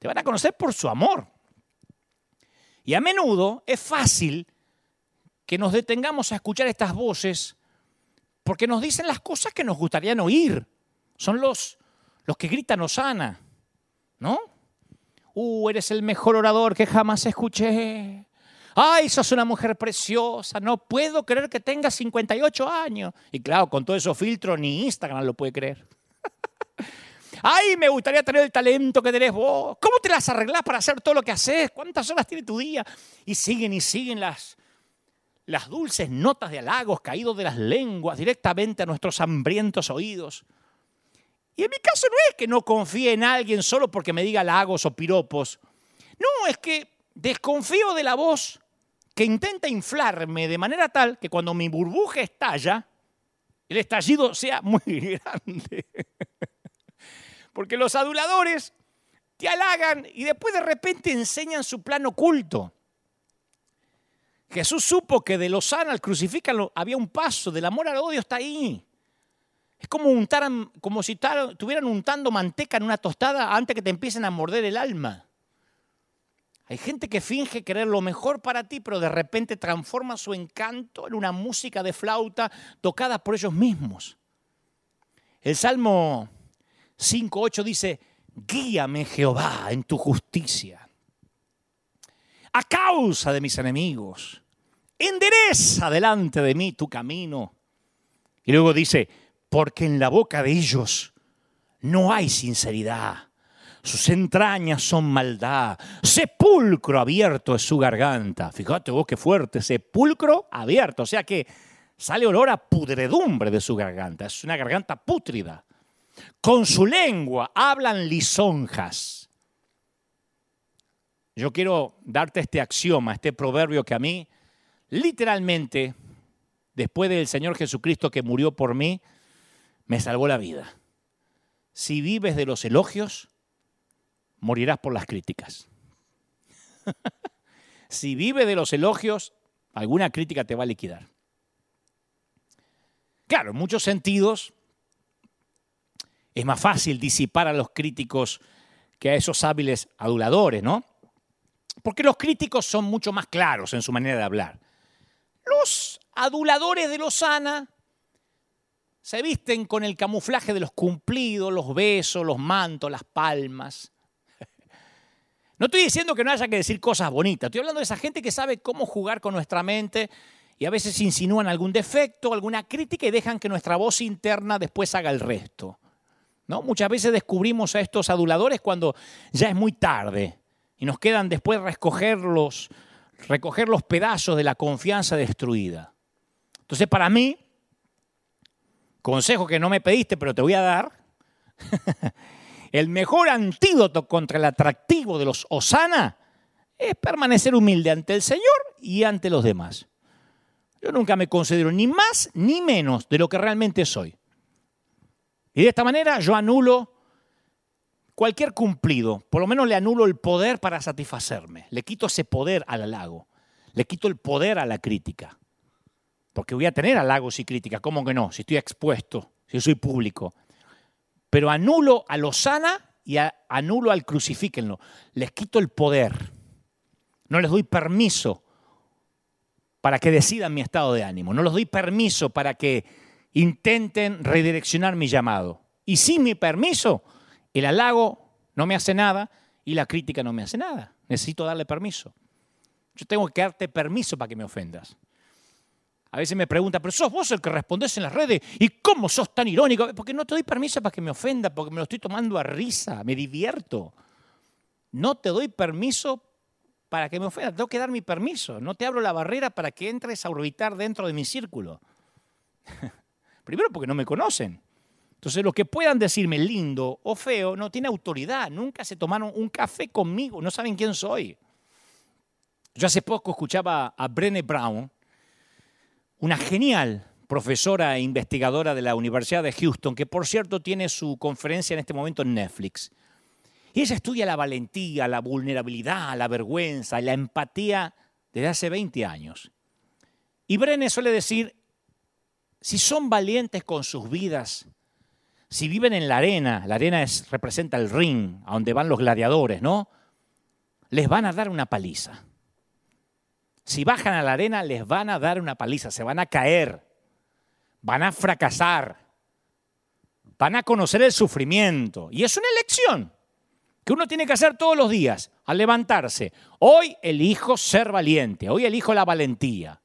Speaker 1: te van a conocer por su amor. Y a menudo es fácil que nos detengamos a escuchar estas voces porque nos dicen las cosas que nos gustarían oír. Son los, los que gritan Osana, ¿no? Uh, eres el mejor orador que jamás escuché. Ay, sos una mujer preciosa, no puedo creer que tengas 58 años. Y claro, con todo esos filtros ni Instagram lo puede creer. Ay, me gustaría tener el talento que tenés vos. ¿Cómo te las arreglás para hacer todo lo que haces? ¿Cuántas horas tiene tu día? Y siguen y siguen las, las dulces notas de halagos caídos de las lenguas directamente a nuestros hambrientos oídos. Y en mi caso no es que no confíe en alguien solo porque me diga lagos o piropos. No, es que desconfío de la voz que intenta inflarme de manera tal que cuando mi burbuja estalla, el estallido sea muy grande. Porque los aduladores te halagan y después de repente enseñan su plan oculto. Jesús supo que de Lozana al crucificarlo había un paso, del amor al odio está ahí. Es como, untar, como si estuvieran untando manteca en una tostada antes que te empiecen a morder el alma. Hay gente que finge querer lo mejor para ti, pero de repente transforma su encanto en una música de flauta tocada por ellos mismos. El Salmo 5.8 dice, guíame Jehová en tu justicia. A causa de mis enemigos, endereza delante de mí tu camino. Y luego dice, porque en la boca de ellos no hay sinceridad. Sus entrañas son maldad. Sepulcro abierto es su garganta. Fíjate vos qué fuerte, sepulcro abierto. O sea que sale olor a pudredumbre de su garganta. Es una garganta pútrida. Con su lengua hablan lisonjas. Yo quiero darte este axioma, este proverbio que a mí, literalmente, después del Señor Jesucristo que murió por mí, me salvó la vida. Si vives de los elogios, morirás por las críticas. si vives de los elogios, alguna crítica te va a liquidar. Claro, en muchos sentidos es más fácil disipar a los críticos que a esos hábiles aduladores, ¿no? Porque los críticos son mucho más claros en su manera de hablar. Los aduladores de Lozana se visten con el camuflaje de los cumplidos, los besos, los mantos, las palmas. No estoy diciendo que no haya que decir cosas bonitas, estoy hablando de esa gente que sabe cómo jugar con nuestra mente y a veces insinúan algún defecto, alguna crítica y dejan que nuestra voz interna después haga el resto. ¿No? Muchas veces descubrimos a estos aduladores cuando ya es muy tarde y nos quedan después recoger los, recoger los pedazos de la confianza destruida. Entonces, para mí, consejo que no me pediste, pero te voy a dar, el mejor antídoto contra el atractivo de los Osana es permanecer humilde ante el Señor y ante los demás. Yo nunca me considero ni más ni menos de lo que realmente soy. Y de esta manera yo anulo cualquier cumplido, por lo menos le anulo el poder para satisfacerme, le quito ese poder al halago, le quito el poder a la crítica, porque voy a tener halagos y críticas, ¿cómo que no? Si estoy expuesto, si soy público. Pero anulo a los sana y anulo al crucifíquenlo, les quito el poder, no les doy permiso para que decidan mi estado de ánimo, no les doy permiso para que intenten redireccionar mi llamado. Y sin mi permiso, el halago no me hace nada y la crítica no me hace nada. Necesito darle permiso. Yo tengo que darte permiso para que me ofendas. A veces me preguntan, pero sos vos el que respondés en las redes, ¿y cómo sos tan irónico? Porque no te doy permiso para que me ofenda, porque me lo estoy tomando a risa, me divierto. No te doy permiso para que me ofenda, tengo que dar mi permiso. No te abro la barrera para que entres a orbitar dentro de mi círculo. Primero porque no me conocen. Entonces, lo que puedan decirme lindo o feo no tiene autoridad. Nunca se tomaron un café conmigo, no saben quién soy. Yo hace poco escuchaba a Brené Brown, una genial profesora e investigadora de la Universidad de Houston, que por cierto tiene su conferencia en este momento en Netflix. Y ella estudia la valentía, la vulnerabilidad, la vergüenza y la empatía desde hace 20 años. Y Brené suele decir, si son valientes con sus vidas, si viven en la arena, la arena es, representa el ring, a donde van los gladiadores, ¿no? Les van a dar una paliza. Si bajan a la arena, les van a dar una paliza, se van a caer, van a fracasar, van a conocer el sufrimiento. Y es una elección que uno tiene que hacer todos los días, al levantarse. Hoy elijo ser valiente, hoy elijo la valentía.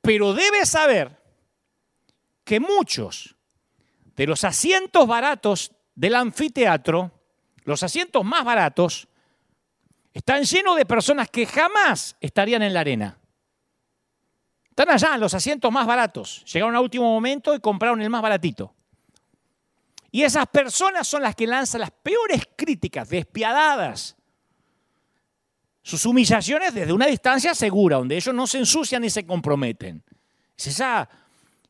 Speaker 1: Pero debe saber que muchos de los asientos baratos del anfiteatro, los asientos más baratos, están llenos de personas que jamás estarían en la arena. Están allá en los asientos más baratos. Llegaron a último momento y compraron el más baratito. Y esas personas son las que lanzan las peores críticas, despiadadas. Sus humillaciones desde una distancia segura, donde ellos no se ensucian ni se comprometen. Es esa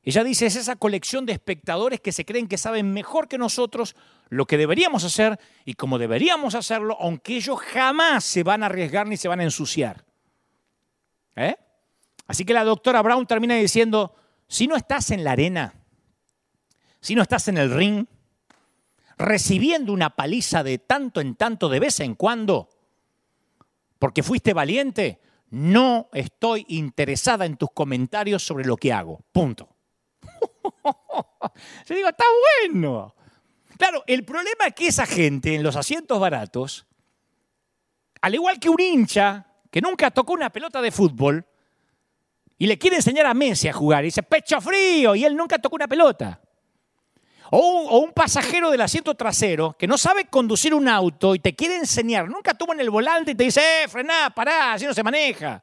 Speaker 1: ella dice, es esa colección de espectadores que se creen que saben mejor que nosotros lo que deberíamos hacer y cómo deberíamos hacerlo, aunque ellos jamás se van a arriesgar ni se van a ensuciar. ¿Eh? Así que la doctora Brown termina diciendo, si no estás en la arena, si no estás en el ring, recibiendo una paliza de tanto en tanto, de vez en cuando, porque fuiste valiente, no estoy interesada en tus comentarios sobre lo que hago. Punto. Yo digo, está bueno. Claro, el problema es que esa gente en los asientos baratos, al igual que un hincha que nunca tocó una pelota de fútbol y le quiere enseñar a Messi a jugar y dice, pecho frío, y él nunca tocó una pelota. O un, pasajero del asiento trasero que no sabe conducir un auto y te quiere enseñar, nunca toma en el volante y te dice, eh, frená, pará, así no se maneja.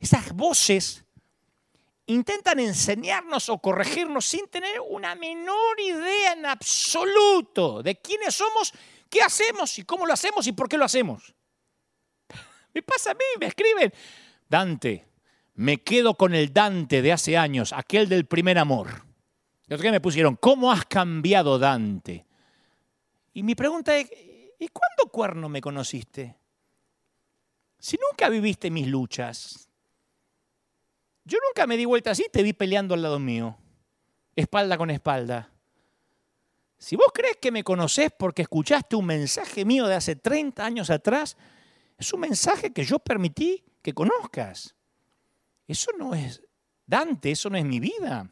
Speaker 1: Esas voces intentan enseñarnos o corregirnos sin tener una menor idea en absoluto de quiénes somos, qué hacemos y cómo lo hacemos y por qué lo hacemos. Me pasa a mí, me escriben, Dante, me quedo con el Dante de hace años, aquel del primer amor. Y otro día me pusieron, ¿cómo has cambiado Dante? Y mi pregunta es, ¿y cuándo cuerno me conociste? Si nunca viviste mis luchas, yo nunca me di vuelta así, te vi peleando al lado mío, espalda con espalda. Si vos crees que me conocés porque escuchaste un mensaje mío de hace 30 años atrás, es un mensaje que yo permití que conozcas. Eso no es Dante, eso no es mi vida.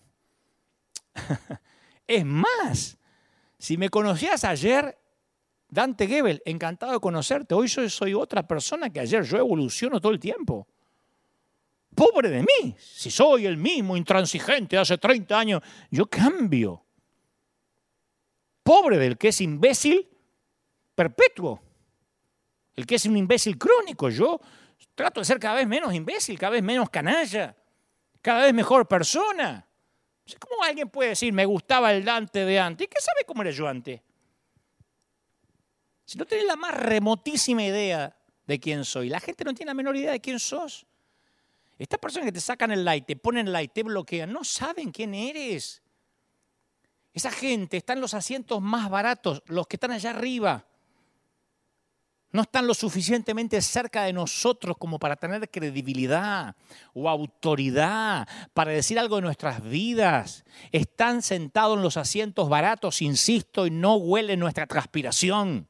Speaker 1: es más, si me conocías ayer, Dante Gebel, encantado de conocerte. Hoy soy otra persona que ayer. Yo evoluciono todo el tiempo. Pobre de mí, si soy el mismo intransigente hace 30 años, yo cambio. Pobre del que es imbécil perpetuo, el que es un imbécil crónico. Yo trato de ser cada vez menos imbécil, cada vez menos canalla, cada vez mejor persona. ¿Cómo alguien puede decir, me gustaba el Dante de antes? ¿Y qué sabe cómo era yo antes? Si no tenés la más remotísima idea de quién soy, la gente no tiene la menor idea de quién sos. Estas personas que te sacan el like, te ponen el like, te bloquean, no saben quién eres. Esa gente está en los asientos más baratos, los que están allá arriba. No están lo suficientemente cerca de nosotros como para tener credibilidad o autoridad para decir algo de nuestras vidas. Están sentados en los asientos baratos, insisto, y no huelen nuestra transpiración.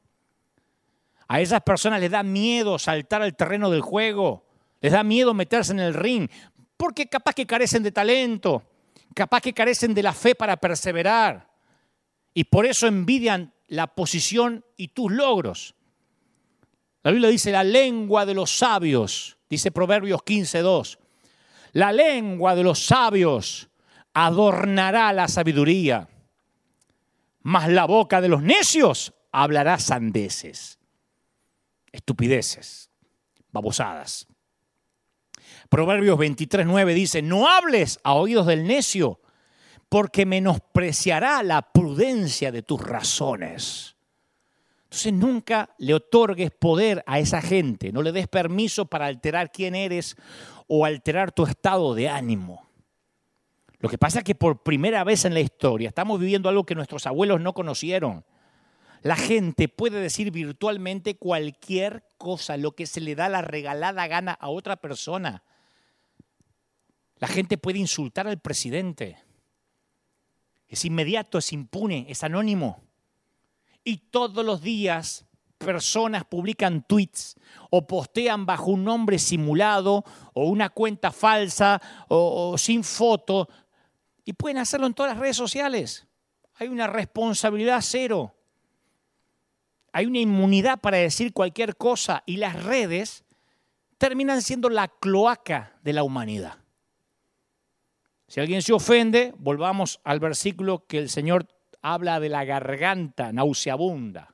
Speaker 1: A esas personas les da miedo saltar al terreno del juego. Les da miedo meterse en el ring, porque capaz que carecen de talento, capaz que carecen de la fe para perseverar. Y por eso envidian la posición y tus logros. La Biblia dice la lengua de los sabios, dice Proverbios 15.2. La lengua de los sabios adornará la sabiduría, mas la boca de los necios hablará sandeces, estupideces, babosadas. Proverbios 23.9 dice, no hables a oídos del necio, porque menospreciará la prudencia de tus razones. Entonces nunca le otorgues poder a esa gente, no le des permiso para alterar quién eres o alterar tu estado de ánimo. Lo que pasa es que por primera vez en la historia estamos viviendo algo que nuestros abuelos no conocieron. La gente puede decir virtualmente cualquier cosa, lo que se le da la regalada gana a otra persona. La gente puede insultar al presidente. Es inmediato, es impune, es anónimo. Y todos los días personas publican tweets o postean bajo un nombre simulado o una cuenta falsa o, sin foto y pueden hacerlo en todas las redes sociales. Hay una responsabilidad cero. Hay una inmunidad para decir cualquier cosa y las redes terminan siendo la cloaca de la humanidad. Si alguien se ofende, volvamos al versículo que el Señor habla de la garganta nauseabunda.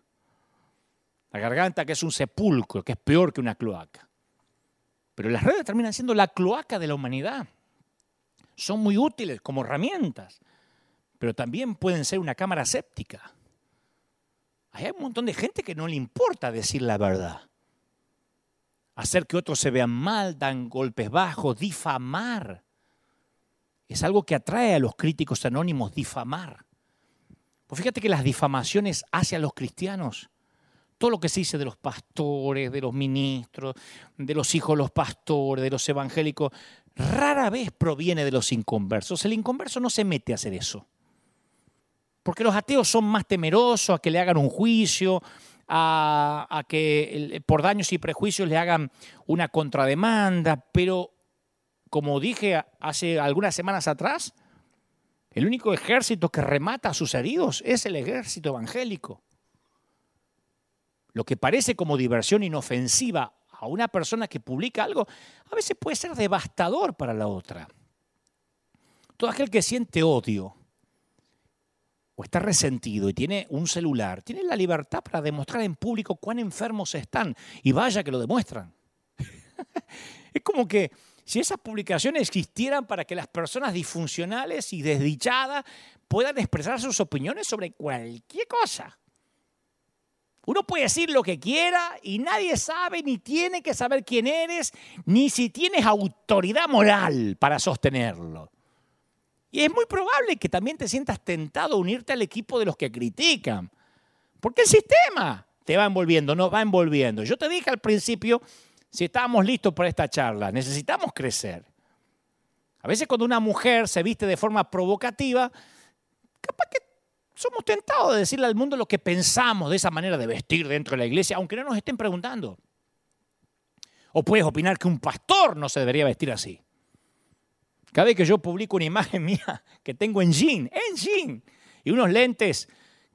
Speaker 1: La garganta que es un sepulcro, que es peor que una cloaca. Pero las redes terminan siendo la cloaca de la humanidad. Son muy útiles como herramientas, pero también pueden ser una cámara séptica. Hay un montón de gente que no le importa decir la verdad. Hacer que otros se vean mal, dan golpes bajos, difamar es algo que atrae a los críticos anónimos difamar. Pues fíjate que las difamaciones hacia los cristianos, todo lo que se dice de los pastores, de los ministros, de los hijos de los pastores, de los evangélicos, rara vez proviene de los inconversos. El inconverso no se mete a hacer eso. Porque los ateos son más temerosos a que le hagan un juicio, a, a que por daños y prejuicios le hagan una contrademanda, pero como dije hace algunas semanas atrás, el único ejército que remata a sus heridos es el ejército evangélico. Lo que parece como diversión inofensiva a una persona que publica algo, a veces puede ser devastador para la otra. Todo aquel que siente odio o está resentido y tiene un celular, tiene la libertad para demostrar en público cuán enfermos están. Y vaya que lo demuestran. es como que si esas publicaciones existieran para que las personas disfuncionales y desdichadas puedan expresar sus opiniones sobre cualquier cosa. Uno puede decir lo que quiera y nadie sabe ni tiene que saber quién eres, ni si tienes autoridad moral para sostenerlo. Y es muy probable que también te sientas tentado a unirte al equipo de los que critican. Porque el sistema te va envolviendo, no va envolviendo. Yo te dije al principio si estábamos listos para esta charla. Necesitamos crecer. A veces cuando una mujer se viste de forma provocativa, capaz que somos tentados de decirle al mundo lo que pensamos de esa manera de vestir dentro de la iglesia, aunque no nos estén preguntando. O puedes opinar que un pastor no se debería vestir así. Cada vez que yo publico una imagen mía que tengo en jean, en jean, y unos lentes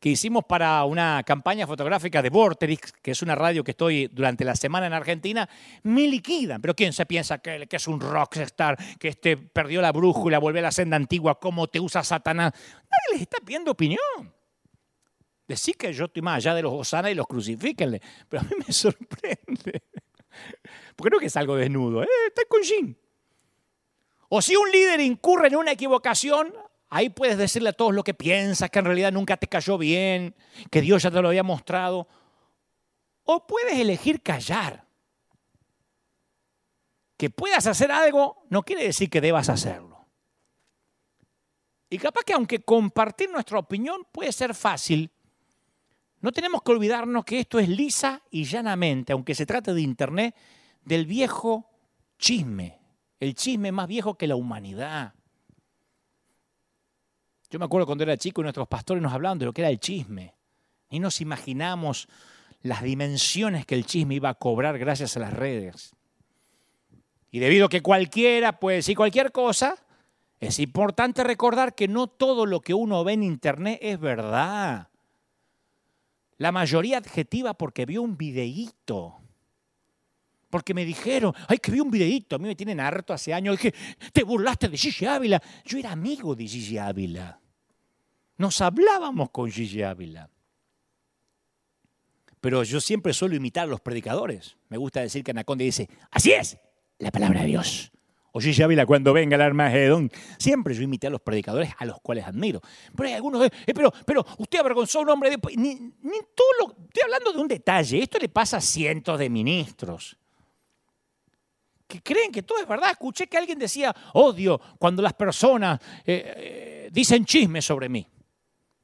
Speaker 1: que hicimos para una campaña fotográfica de Vorterix, que es una radio que estoy durante la semana en Argentina, me liquidan. Pero ¿quién se piensa que, es un rockstar, que este perdió la brújula, volvió a la senda antigua, cómo te usa Satanás? Nadie les está pidiendo opinión. Decir que yo estoy más allá de los Osana y los crucifíquenle, pero a mí me sorprende. Porque no es que salgo desnudo, ¿eh? estoy con jean. O si un líder incurre en una equivocación, Ahí puedes decirle a todos lo que piensas, que en realidad nunca te cayó bien, que Dios ya te lo había mostrado. o puedes elegir callar. Que puedas hacer algo no quiere decir que debas hacerlo. Y capaz que aunque compartir nuestra opinión puede ser fácil, no tenemos que olvidarnos que esto es lisa y llanamente, aunque se trate de Internet, del viejo chisme, el chisme más viejo que la humanidad. Yo me acuerdo cuando era chico y nuestros pastores nos hablaban de lo que era el chisme. Y nos imaginamos las dimensiones que el chisme iba a cobrar gracias a las redes. Y debido a que cualquiera puede decir cualquier cosa, es importante recordar que no todo lo que uno ve en Internet es verdad. La mayoría adjetiva porque vio un videíto. Porque me dijeron, ay, que vi un videíto, a mí me tienen harto hace años, que te burlaste de Gigi Ávila. Yo era amigo de Gigi Ávila. Nos hablábamos con Gigi Ávila. Pero yo siempre suelo imitar a los predicadores. Me gusta decir que Anaconda dice, así es, la palabra de Dios. O Gigi Ávila cuando venga el Armagedón. Siempre yo imité a los predicadores a los cuales admiro. Pero hay algunos, eh, pero, pero usted avergonzó a un hombre de... Ni, ni todo lo, estoy hablando de un detalle. Esto le pasa a cientos de ministros. Que creen que todo es verdad. Escuché que alguien decía, odio cuando las personas eh, eh, dicen chismes sobre mí.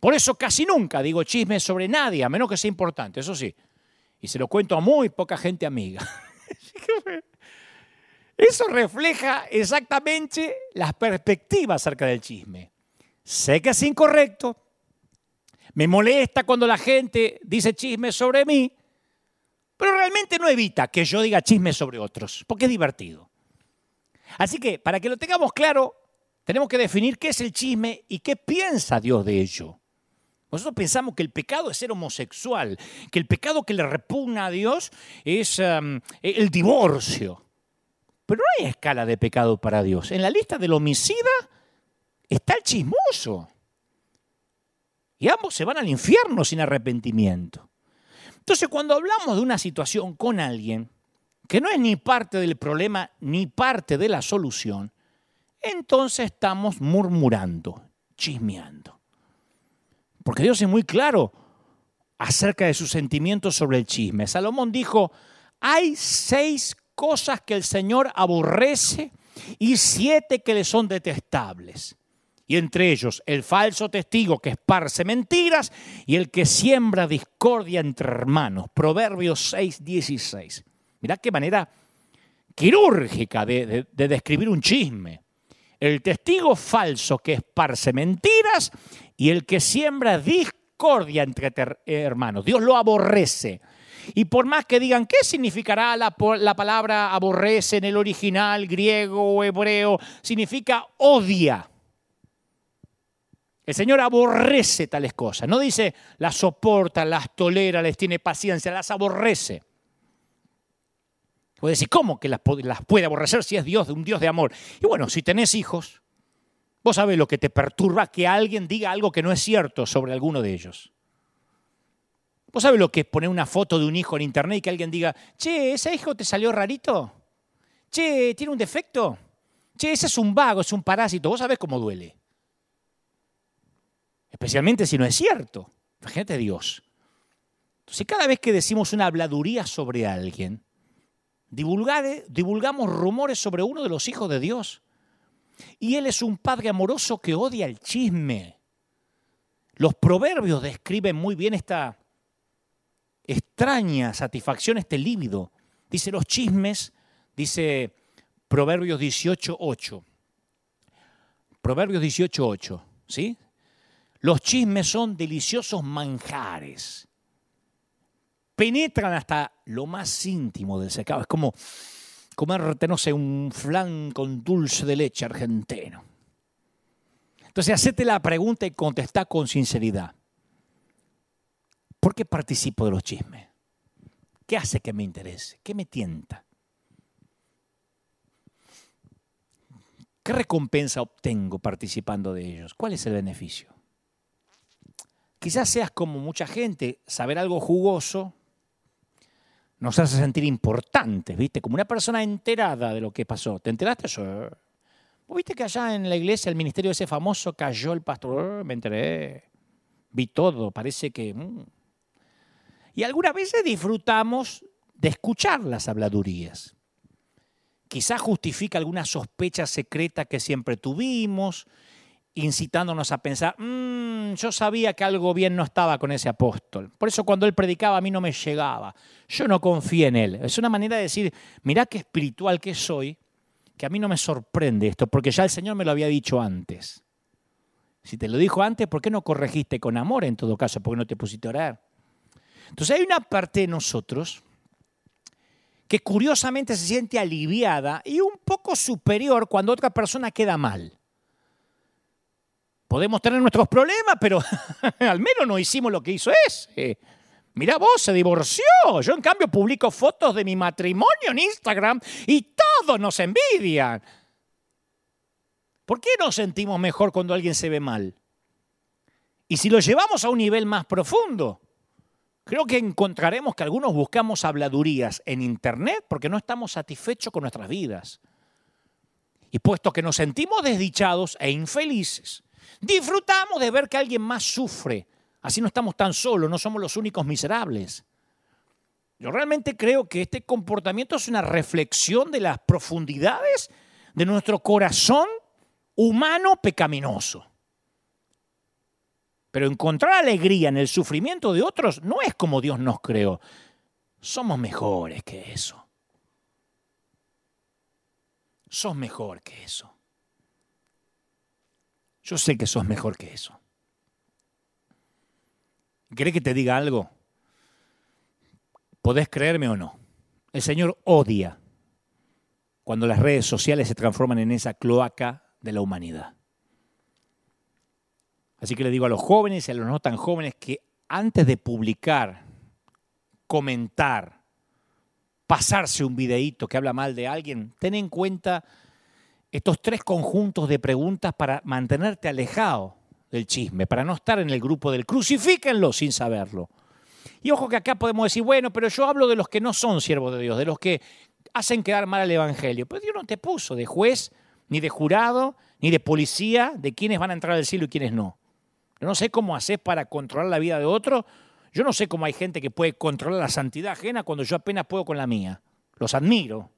Speaker 1: Por eso casi nunca digo chismes sobre nadie, a menos que sea importante, eso sí. Y se lo cuento a muy poca gente amiga. Eso refleja exactamente las perspectivas acerca del chisme. Sé que es incorrecto, me molesta cuando la gente dice chismes sobre mí, pero realmente no evita que yo diga chismes sobre otros, porque es divertido. Así que, para que lo tengamos claro, tenemos que definir qué es el chisme y qué piensa Dios de ello. Nosotros pensamos que el pecado es ser homosexual, que el pecado que le repugna a Dios es um, el divorcio. Pero no hay escala de pecado para Dios. En la lista del homicida está el chismoso. Y ambos se van al infierno sin arrepentimiento. Entonces, cuando hablamos de una situación con alguien que no es ni parte del problema ni parte de la solución, entonces estamos murmurando, chismeando. Porque Dios es muy claro acerca de sus sentimientos sobre el chisme. Salomón dijo, hay seis cosas que el Señor aborrece y siete que le son detestables. Y entre ellos el falso testigo que esparce mentiras y el que siembra discordia entre hermanos. Proverbios 6, 16. Mirá qué manera quirúrgica de, de describir un chisme. El testigo falso que esparce mentiras y el que siembra discordia entre hermanos. Dios lo aborrece. Y por más que digan, ¿qué significará la, la, palabra aborrece en el original griego o hebreo? Significa odia. El Señor aborrece tales cosas. No dice las soporta, las tolera, les tiene paciencia, las aborrece. Puede decir, ¿cómo que las, puede aborrecer si es Dios, un Dios de amor? Y bueno, si tenés hijos, Vos sabés lo que te perturba que alguien diga algo que no es cierto sobre alguno de ellos. Vos sabés lo que es poner una foto de un hijo en internet y que alguien diga, che, ese hijo te salió rarito. Che, tiene un defecto. Che, ese es un vago, es un parásito. Vos sabés cómo duele. Especialmente si no es cierto. Imagínate Dios. Entonces, cada vez que decimos una habladuría sobre alguien, divulgamos rumores sobre uno de los hijos de Dios. Y Él es un padre amoroso que odia el chisme. Los proverbios describen muy bien esta extraña satisfacción, este líbido. Dice los chismes, dice Proverbios 18.8. Proverbios 18.8, ¿sí? Los chismes son deliciosos manjares. Penetran hasta lo más íntimo del secado. Es como comerte, no sé, un flan con dulce de leche argentino. Entonces, hacete la pregunta y contesta con sinceridad. ¿Por qué participo de los chismes? ¿Qué hace que me interese? ¿Qué me tienta? ¿Qué recompensa obtengo participando de ellos? ¿Cuál es el beneficio? Quizás seas como mucha gente, saber algo jugoso nos hace sentir importantes, ¿viste? Como una persona enterada de lo que pasó. ¿Te enteraste? ¿Vos viste que allá en la iglesia, el ministerio ese famoso, cayó el pastor? Me enteré. Vi todo, parece que... Mm. Y algunas veces disfrutamos de escuchar las habladurías. Quizás justifica alguna sospecha secreta que siempre tuvimos, incitándonos a pensar, mm, yo sabía que algo bien no estaba con ese apóstol. Por eso cuando él predicaba a mí no me llegaba. Yo no confié en él. Es una manera de decir, mirá qué espiritual que soy, que a mí no me sorprende esto, porque ya el Señor me lo había dicho antes. Si te lo dijo antes, ¿por qué no corregiste con amor en todo caso? ¿Por qué no te pusiste a orar? Entonces hay una parte de nosotros que curiosamente se siente aliviada y un poco superior cuando otra persona queda mal. Podemos tener nuestros problemas, pero al menos no hicimos lo que hizo ese. Mira vos, se divorció. Yo en cambio publico fotos de mi matrimonio en Instagram y todos nos envidian. ¿Por qué nos sentimos mejor cuando alguien se ve mal? Y si lo llevamos a un nivel más profundo, creo que encontraremos que algunos buscamos habladurías en Internet porque no estamos satisfechos con nuestras vidas. Y puesto que nos sentimos desdichados e infelices, Disfrutamos de ver que alguien más sufre. Así no estamos tan solos, no somos los únicos miserables. Yo realmente creo que este comportamiento es una reflexión de las profundidades de nuestro corazón humano pecaminoso. Pero encontrar alegría en el sufrimiento de otros no es como Dios nos creó. Somos mejores que eso. Sos mejor que eso. Yo sé que sos mejor que eso. ¿Querés que te diga algo? Podés creerme o no. El Señor odia cuando las redes sociales se transforman en esa cloaca de la humanidad. Así que le digo a los jóvenes y a los no tan jóvenes que antes de publicar, comentar, pasarse un videíto que habla mal de alguien, ten en cuenta estos tres conjuntos de preguntas para mantenerte alejado del chisme, para no estar en el grupo del crucifíquenlo sin saberlo. Y ojo que acá podemos decir, bueno, pero yo hablo de los que no son siervos de Dios, de los que hacen quedar mal al Evangelio. Pero Dios no te puso de juez, ni de jurado, ni de policía, de quiénes van a entrar al cielo y quiénes no. Yo no sé cómo haces para controlar la vida de otro. Yo no sé cómo hay gente que puede controlar la santidad ajena cuando yo apenas puedo con la mía. Los admiro.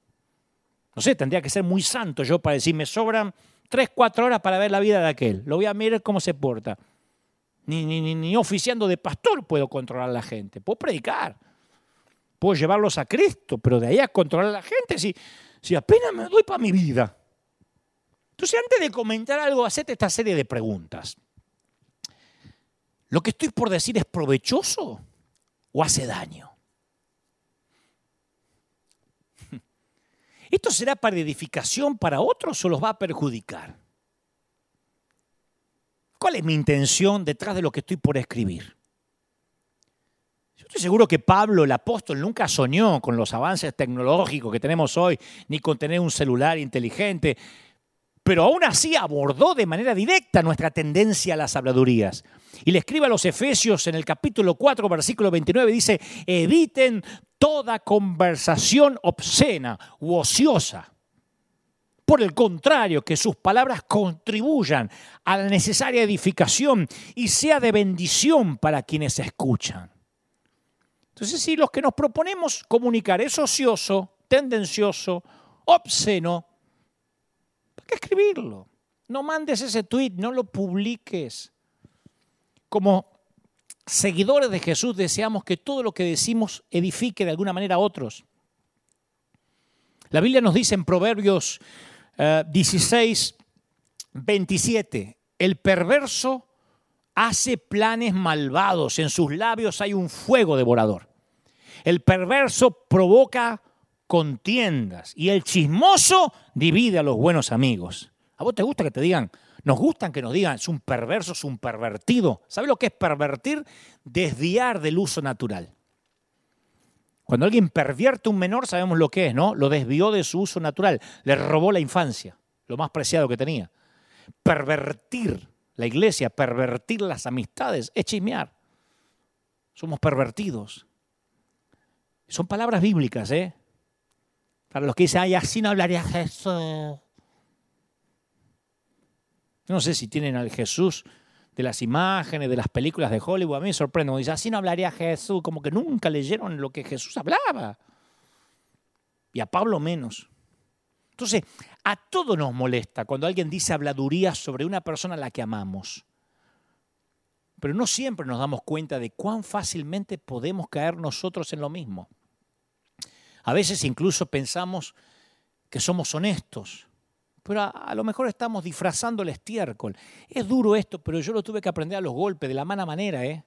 Speaker 1: No sé, tendría que ser muy santo yo para decir, me sobran tres, cuatro horas para ver la vida de aquel. Lo voy a mirar cómo se porta. Ni, ni, ni, oficiando de pastor puedo controlar a la gente. Puedo predicar. Puedo llevarlos a Cristo, pero de ahí a controlar a la gente, si, si apenas me doy para mi vida. Entonces, antes de comentar algo, hacete esta serie de preguntas. ¿Lo que estoy por decir es provechoso o hace daño? ¿Esto será para edificación para otros o los va a perjudicar? ¿Cuál es mi intención detrás de lo que estoy por escribir? Yo estoy seguro que Pablo, el apóstol, nunca soñó con los avances tecnológicos que tenemos hoy, ni con tener un celular inteligente, pero aún así abordó de manera directa nuestra tendencia a las habladurías. Y le escribe a los Efesios en el capítulo 4, versículo 29, dice, eviten toda conversación obscena u ociosa. Por el contrario, que sus palabras contribuyan a la necesaria edificación y sea de bendición para quienes escuchan. Entonces, si los que nos proponemos comunicar es ocioso, tendencioso, obsceno, ¿para qué escribirlo? No mandes ese tweet, no lo publiques. Como seguidores de Jesús deseamos que todo lo que decimos edifique de alguna manera a otros. La Biblia nos dice en Proverbios 16, eh, 27, el perverso hace planes malvados, en sus labios hay un fuego devorador. El perverso provoca contiendas y el chismoso divide a los buenos amigos. ¿A vos te gusta que te digan, nos gustan que nos digan, es un perverso, es un pervertido. ¿Sabe lo que es pervertir? Desviar del uso natural. Cuando alguien pervierte un menor, sabemos lo que es, ¿no? Lo desvió de su uso natural, le robó la infancia, lo más preciado que tenía. Pervertir la iglesia, pervertir las amistades, es chismear. Somos pervertidos. Son palabras bíblicas, ¿eh? Para los que dicen, ay, así no hablaría Jesús no sé si tienen al Jesús de las imágenes, de las películas de Hollywood. A mí me sorprende. Dice, así no hablaría Jesús, como que nunca leyeron lo que Jesús hablaba. Y a Pablo menos. Entonces, a todos nos molesta cuando alguien dice habladuría sobre una persona a la que amamos. Pero no siempre nos damos cuenta de cuán fácilmente podemos caer nosotros en lo mismo. A veces incluso pensamos que somos honestos, pero a, lo mejor estamos disfrazando el estiércol. Es duro esto, pero yo lo tuve que aprender a los golpes, de la mala manera. ¿eh?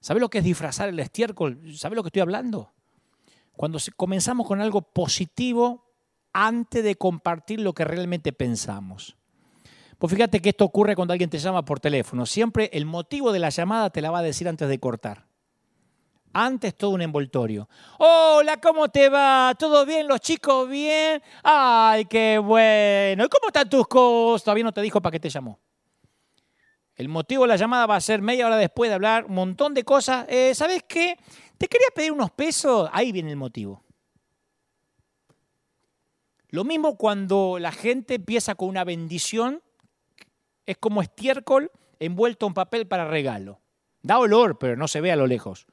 Speaker 1: ¿Sabe lo que es disfrazar el estiércol? ¿Sabe lo que estoy hablando? Cuando comenzamos con algo positivo antes de compartir lo que realmente pensamos. Pues fíjate que esto ocurre cuando alguien te llama por teléfono. Siempre el motivo de la llamada te la va a decir antes de cortar. Antes todo un envoltorio. Hola, ¿cómo te va? ¿Todo bien? ¿Los chicos bien? Ay, qué bueno. ¿Y cómo están tus cosas? Todavía no te dijo para qué te llamó. El motivo de la llamada va a ser media hora después de hablar un montón de cosas. Eh, ¿Sabes qué? Te quería pedir unos pesos. Ahí viene el motivo. Lo mismo cuando la gente empieza con una bendición, es como estiércol envuelto en papel para regalo. Da olor, pero no se ve a lo lejos.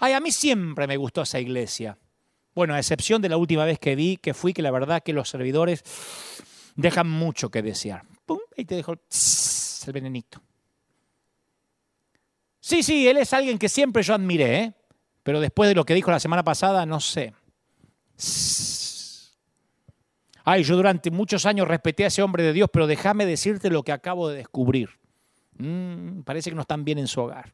Speaker 1: Ay, a mí siempre me gustó esa iglesia. Bueno, a excepción de la última vez que vi, que fui, que la verdad que los servidores dejan mucho que desear. ¡Pum! Y te dejo el venenito. Sí, sí, él es alguien que siempre yo admiré, ¿eh? pero después de lo que dijo la semana pasada, no sé. Ay, yo durante muchos años respeté a ese hombre de Dios, pero déjame decirte lo que acabo de descubrir. Mm, parece que no están bien en su hogar.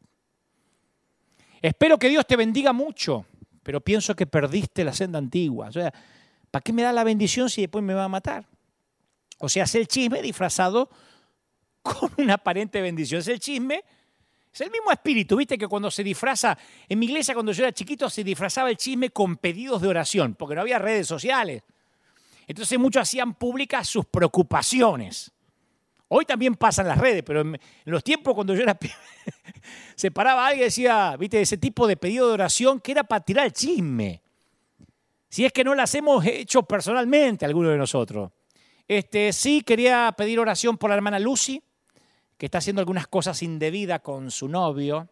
Speaker 1: Espero que Dios te bendiga mucho, pero pienso que perdiste la senda antigua. O sea, ¿para qué me da la bendición si después me va a matar? O sea, es el chisme disfrazado con una aparente bendición. Es el chisme, es el mismo espíritu. Viste que cuando se disfraza, en mi iglesia cuando yo era chiquito se disfrazaba el chisme con pedidos de oración, porque no había redes sociales. Entonces muchos hacían públicas sus preocupaciones. Hoy también pasan las redes, pero en los tiempos cuando yo era se paraba alguien y decía, viste, ese tipo de pedido de oración que era para tirar el chisme. Si es que no las hemos hecho personalmente algunos de nosotros. Este, sí, quería pedir oración por la hermana Lucy, que está haciendo algunas cosas indebidas con su novio.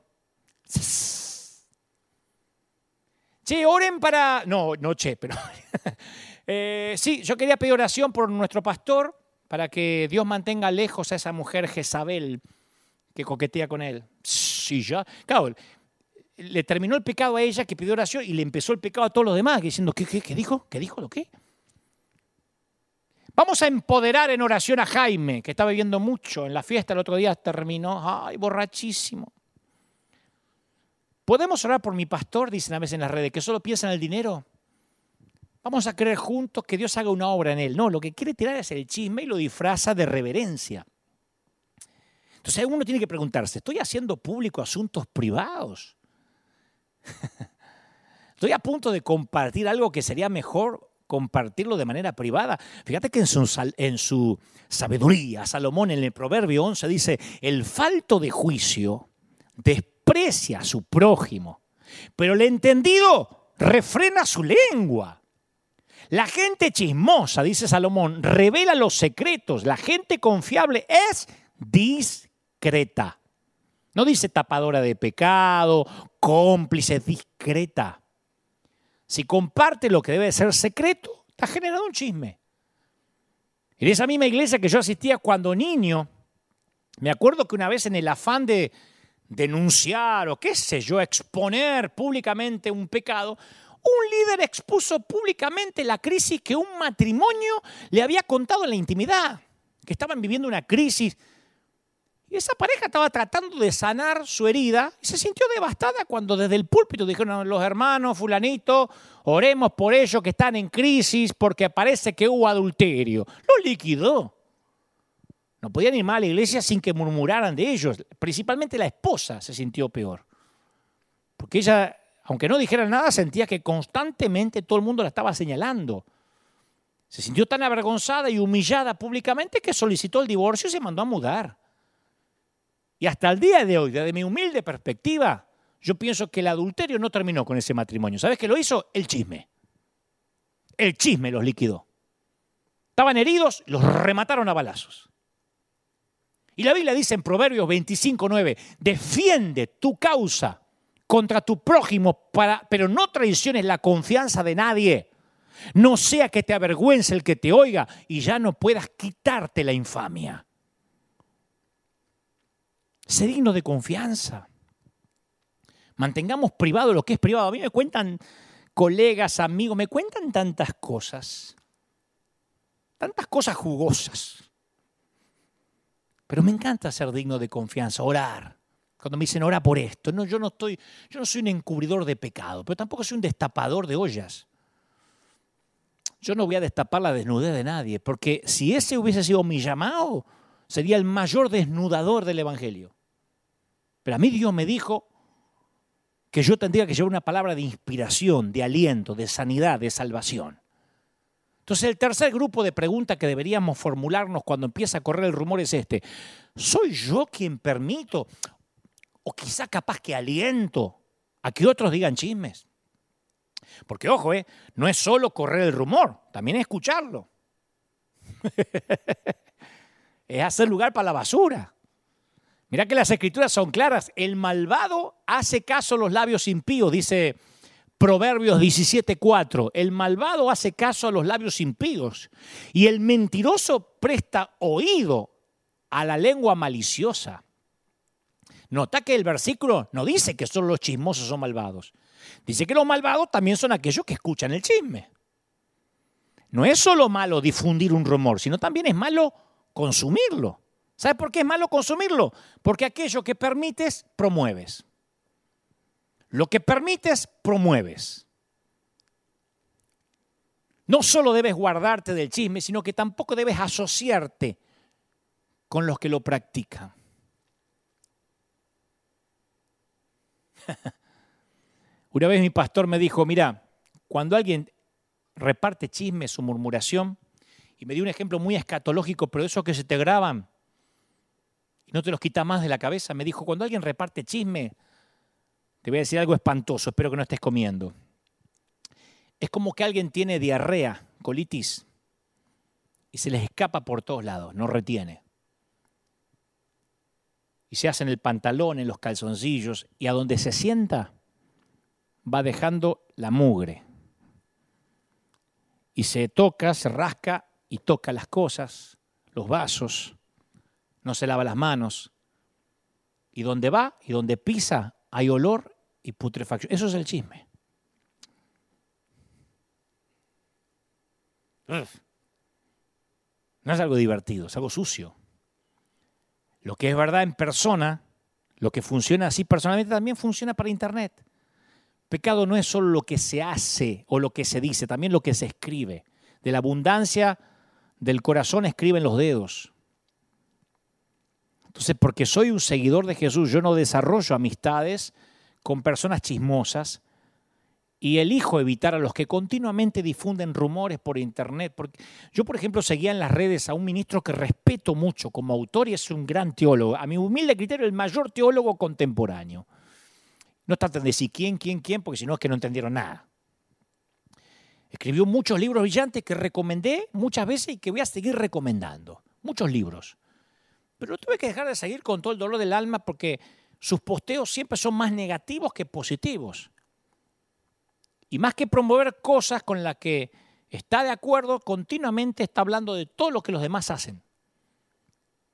Speaker 1: Che, oren para... No, no, che, pero... Eh, sí, yo quería pedir oración por nuestro pastor para que Dios mantenga lejos a esa mujer Jezabel que coquetea con él. Sí, ya. Claro, le terminó el pecado a ella que pidió oración y le empezó el pecado a todos los demás, diciendo, ¿qué, qué, qué dijo? ¿Qué dijo? ¿Lo qué? Vamos a empoderar en oración a Jaime, que está bebiendo mucho. En la fiesta el otro día terminó, ay, borrachísimo. ¿Podemos orar por mi pastor? Dicen a veces en las redes, que solo piensa en el dinero. Vamos a creer juntos que Dios haga una obra en él. No, lo que quiere tirar es el chisme y lo disfraza de reverencia. Entonces uno tiene que preguntarse, ¿estoy haciendo público asuntos privados? ¿Estoy a punto de compartir algo que sería mejor compartirlo de manera privada? Fíjate que en su, en sabiduría, Salomón en el Proverbio 11 dice, el falto de juicio desprecia a su prójimo, pero el entendido refrena su lengua. La gente chismosa, dice Salomón, revela los secretos. La gente confiable es discreta. No dice tapadora de pecado, cómplice, discreta. Si comparte lo que debe ser secreto, está generando un chisme. En esa misma iglesia que yo asistía cuando niño, me acuerdo que una vez en el afán de denunciar o qué sé yo, exponer públicamente un pecado, un líder expuso públicamente la crisis que un matrimonio le había contado en la intimidad, que estaban viviendo una crisis. Y esa pareja estaba tratando de sanar su herida y se sintió devastada cuando desde el púlpito dijeron los hermanos, fulanito, oremos por ellos que están en crisis porque parece que hubo adulterio. Lo liquidó. No podían ir más a la iglesia sin que murmuraran de ellos. Principalmente la esposa se sintió peor. Porque ella aunque no dijera nada, sentía que constantemente todo el mundo la estaba señalando. Se sintió tan avergonzada y humillada públicamente que solicitó el divorcio y se mandó a mudar. Y hasta el día de hoy, desde mi humilde perspectiva, yo pienso que el adulterio no terminó con ese matrimonio. ¿Sabes qué lo hizo? El chisme. El chisme los liquidó. Estaban heridos, los remataron a balazos. Y la Biblia dice en Proverbios 25.9, defiende tu causa contra tu prójimo, para, pero no traiciones la confianza de nadie. No sea que te avergüence el que te oiga y ya no puedas quitarte la infamia. Sé digno de confianza. Mantengamos privado lo que es privado. A mí me cuentan colegas, amigos, me cuentan tantas cosas, tantas cosas jugosas. Pero me encanta ser digno de confianza, orar. Cuando me dicen ora por esto, no, yo no estoy, yo no soy un encubridor de pecado, pero tampoco soy un destapador de ollas. Yo no voy a destapar la desnudez de nadie, porque si ese hubiese sido mi llamado, sería el mayor desnudador del Evangelio. Pero a mí Dios me dijo que yo tendría que llevar una palabra de inspiración, de aliento, de sanidad, de salvación. Entonces el tercer grupo de preguntas que deberíamos formularnos cuando empieza a correr el rumor es este. ¿Soy yo quien permito o quizá capaz que aliento a que otros digan chismes? Porque ojo, ¿eh? no es solo correr el rumor, también es escucharlo. es hacer lugar para la basura. Mira que las escrituras son claras. El malvado hace caso a los labios impíos, dice Proverbios 17:4. El malvado hace caso a los labios impíos y el mentiroso presta oído a la lengua maliciosa. Nota que el versículo no dice que solo los chismosos son malvados. Dice que los malvados también son aquellos que escuchan el chisme. No es solo malo difundir un rumor, sino también es malo consumirlo. ¿Sabes por qué es malo consumirlo? Porque aquello que permites, promueves. Lo que permites, promueves. No solo debes guardarte del chisme, sino que tampoco debes asociarte con los que lo practican. Una vez mi pastor me dijo, mira, cuando alguien reparte chismes o murmuración, y me dio un ejemplo muy escatológico, pero eso que se te graban y no te los quita más de la cabeza, me dijo, cuando alguien reparte chisme, te voy a decir algo espantoso, espero que no estés comiendo. Es como que alguien tiene diarrea, colitis, y se les escapa por todos lados, no retiene. Y se hace en el pantalón, en los calzoncillos, y a donde se sienta, va dejando la mugre. Y se toca, se rasca y toca las cosas, los vasos, no se lava las manos. Y donde va y donde pisa hay olor y putrefacción. Eso es el chisme. No es algo divertido, es algo sucio. Lo que es verdad en persona, lo que funciona así personalmente, también funciona para Internet. Pecado no es solo lo que se hace o lo que se dice, también lo que se escribe. De la abundancia del corazón escriben los dedos. Entonces, porque soy un seguidor de Jesús, yo no desarrollo amistades con personas chismosas y elijo evitar a los que continuamente difunden rumores por internet. Porque yo, por ejemplo, seguía en las redes a un ministro que respeto mucho como autor y es un gran teólogo. A mi humilde criterio, el mayor teólogo contemporáneo. No traten de decir quién, quién, quién, porque si no es que no entendieron nada. Escribió muchos libros brillantes que recomendé muchas veces y que voy a seguir recomendando. Muchos libros. Pero tuve que dejar de seguir con todo el dolor del alma porque sus posteos siempre son más negativos que positivos. Y más que promover cosas con las que está de acuerdo, continuamente está hablando de todo lo que los demás hacen.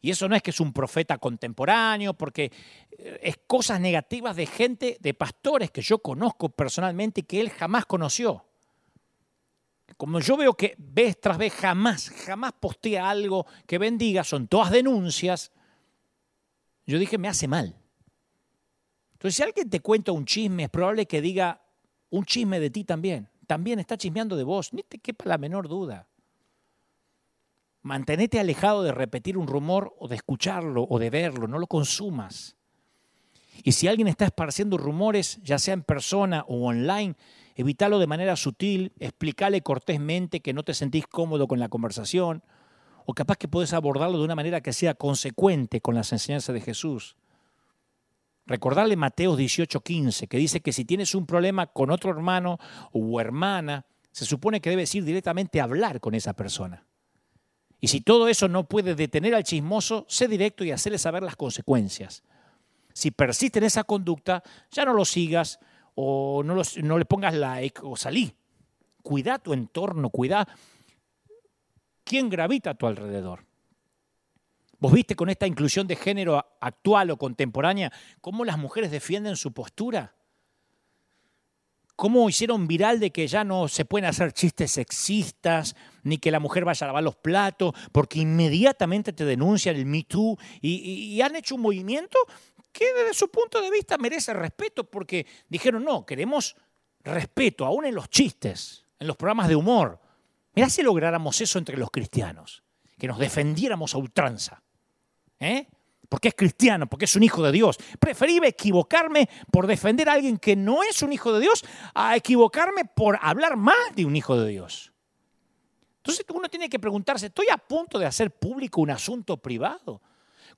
Speaker 1: Y eso no es que es un profeta contemporáneo, porque eh, es cosas negativas de gente, de pastores que yo conozco personalmente y que él jamás conoció. Como yo veo que vez tras vez jamás, jamás postea algo que bendiga, son todas denuncias, yo dije, me hace mal. Entonces, si alguien te cuenta un chisme, es probable que diga un chisme de ti también. También está chismeando de vos, ni te quepa la menor duda. Mantenete alejado de repetir un rumor o de escucharlo o de verlo, no lo consumas. Y si alguien está esparciendo rumores, ya sea en persona o online, evítalo de manera sutil, explícale cortésmente que no te sentís cómodo con la conversación, o capaz que puedes abordarlo de una manera que sea consecuente con las enseñanzas de Jesús. Recordarle Mateo 18:15, que dice que si tienes un problema con otro hermano o hermana, se supone que debes ir directamente a hablar con esa persona Y si todo eso no puede detener al chismoso, sé directo y hacerle saber las consecuencias. Si persiste en esa conducta, ya no lo sigas o no, no le pongas like o salí. Cuida tu entorno, cuida quién gravita a tu alrededor. Vos viste con esta inclusión de género actual o contemporánea cómo las mujeres defienden su postura. Cómo hicieron viral de que ya no se pueden hacer chistes sexistas, ni que la mujer vaya a lavar los platos, porque inmediatamente te denuncian el Me Too y, han hecho un movimiento que desde su punto de vista merece respeto, porque dijeron, no, queremos respeto, aún en los chistes, en los programas de humor. Mirá si lográramos eso entre los cristianos, que nos defendiéramos a ultranza. ¿Eh? Porque es cristiano, porque es un hijo de Dios. Preferible equivocarme por defender a alguien que no es un hijo de Dios a equivocarme por hablar más de un hijo de Dios. Entonces uno tiene que preguntarse, ¿estoy a punto de hacer público un asunto privado?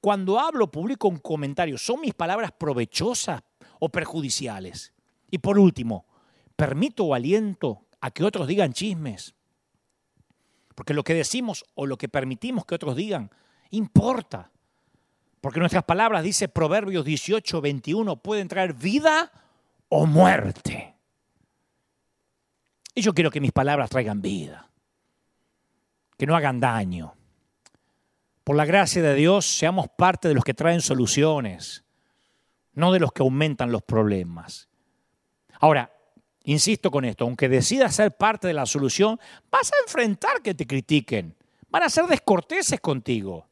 Speaker 1: Cuando hablo, publico un comentario, ¿son mis palabras provechosas o perjudiciales? Y por último, ¿permito o aliento a que otros digan chismes? Porque lo que decimos o lo que permitimos que otros digan importa. Porque nuestras palabras, dice Proverbios 18, 21, pueden traer vida o muerte. Y yo quiero que mis palabras traigan vida, que no hagan daño. Por la gracia de Dios, seamos parte de los que traen soluciones, no de los que aumentan los problemas. Ahora, insisto con esto, aunque decidas ser parte de la solución, vas a enfrentar que te critiquen, van a ser descorteses contigo.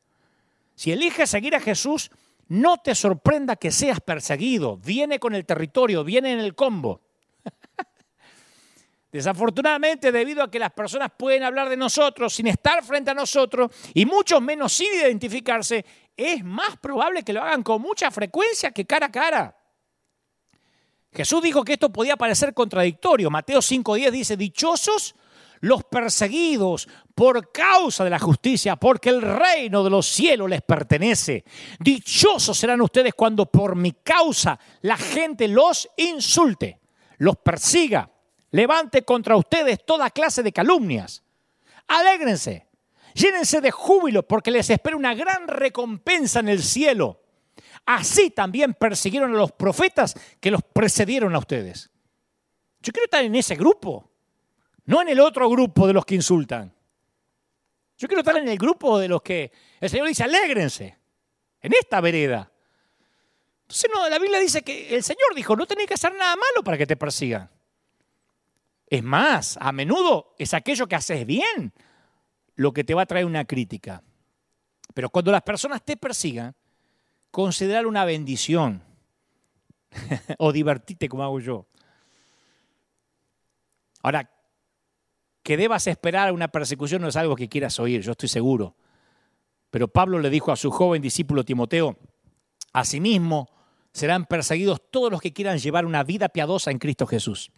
Speaker 1: Si eliges seguir a Jesús, no te sorprenda que seas perseguido. Viene con el territorio, viene en el combo. Desafortunadamente, debido a que las personas pueden hablar de nosotros sin estar frente a nosotros y mucho menos sin identificarse, es más probable que lo hagan con mucha frecuencia que cara a cara. Jesús dijo que esto podía parecer contradictorio. Mateo 5.10 dice, dichosos los perseguidos por causa de la justicia, porque el reino de los cielos les pertenece. Dichosos serán ustedes cuando por mi causa la gente los insulte, los persiga, levante contra ustedes toda clase de calumnias. Alégrense, llénense de júbilo, porque les espera una gran recompensa en el cielo. Así también persiguieron a los profetas que los precedieron a ustedes. Yo quiero estar en ese grupo. No en el otro grupo de los que insultan. Yo quiero estar en el grupo de los que el Señor dice, alégrense, en esta vereda. Entonces no, la Biblia dice que el Señor dijo, no tenés que hacer nada malo para que te persigan. Es más, a menudo es aquello que haces bien lo que te va a traer una crítica. Pero cuando las personas te persigan, considerar una bendición o divertirte como hago yo. Ahora, que debas esperar una persecución no es algo que quieras oír, yo estoy seguro. Pero Pablo le dijo a su joven discípulo Timoteo, asimismo serán perseguidos todos los que quieran llevar una vida piadosa en Cristo Jesús.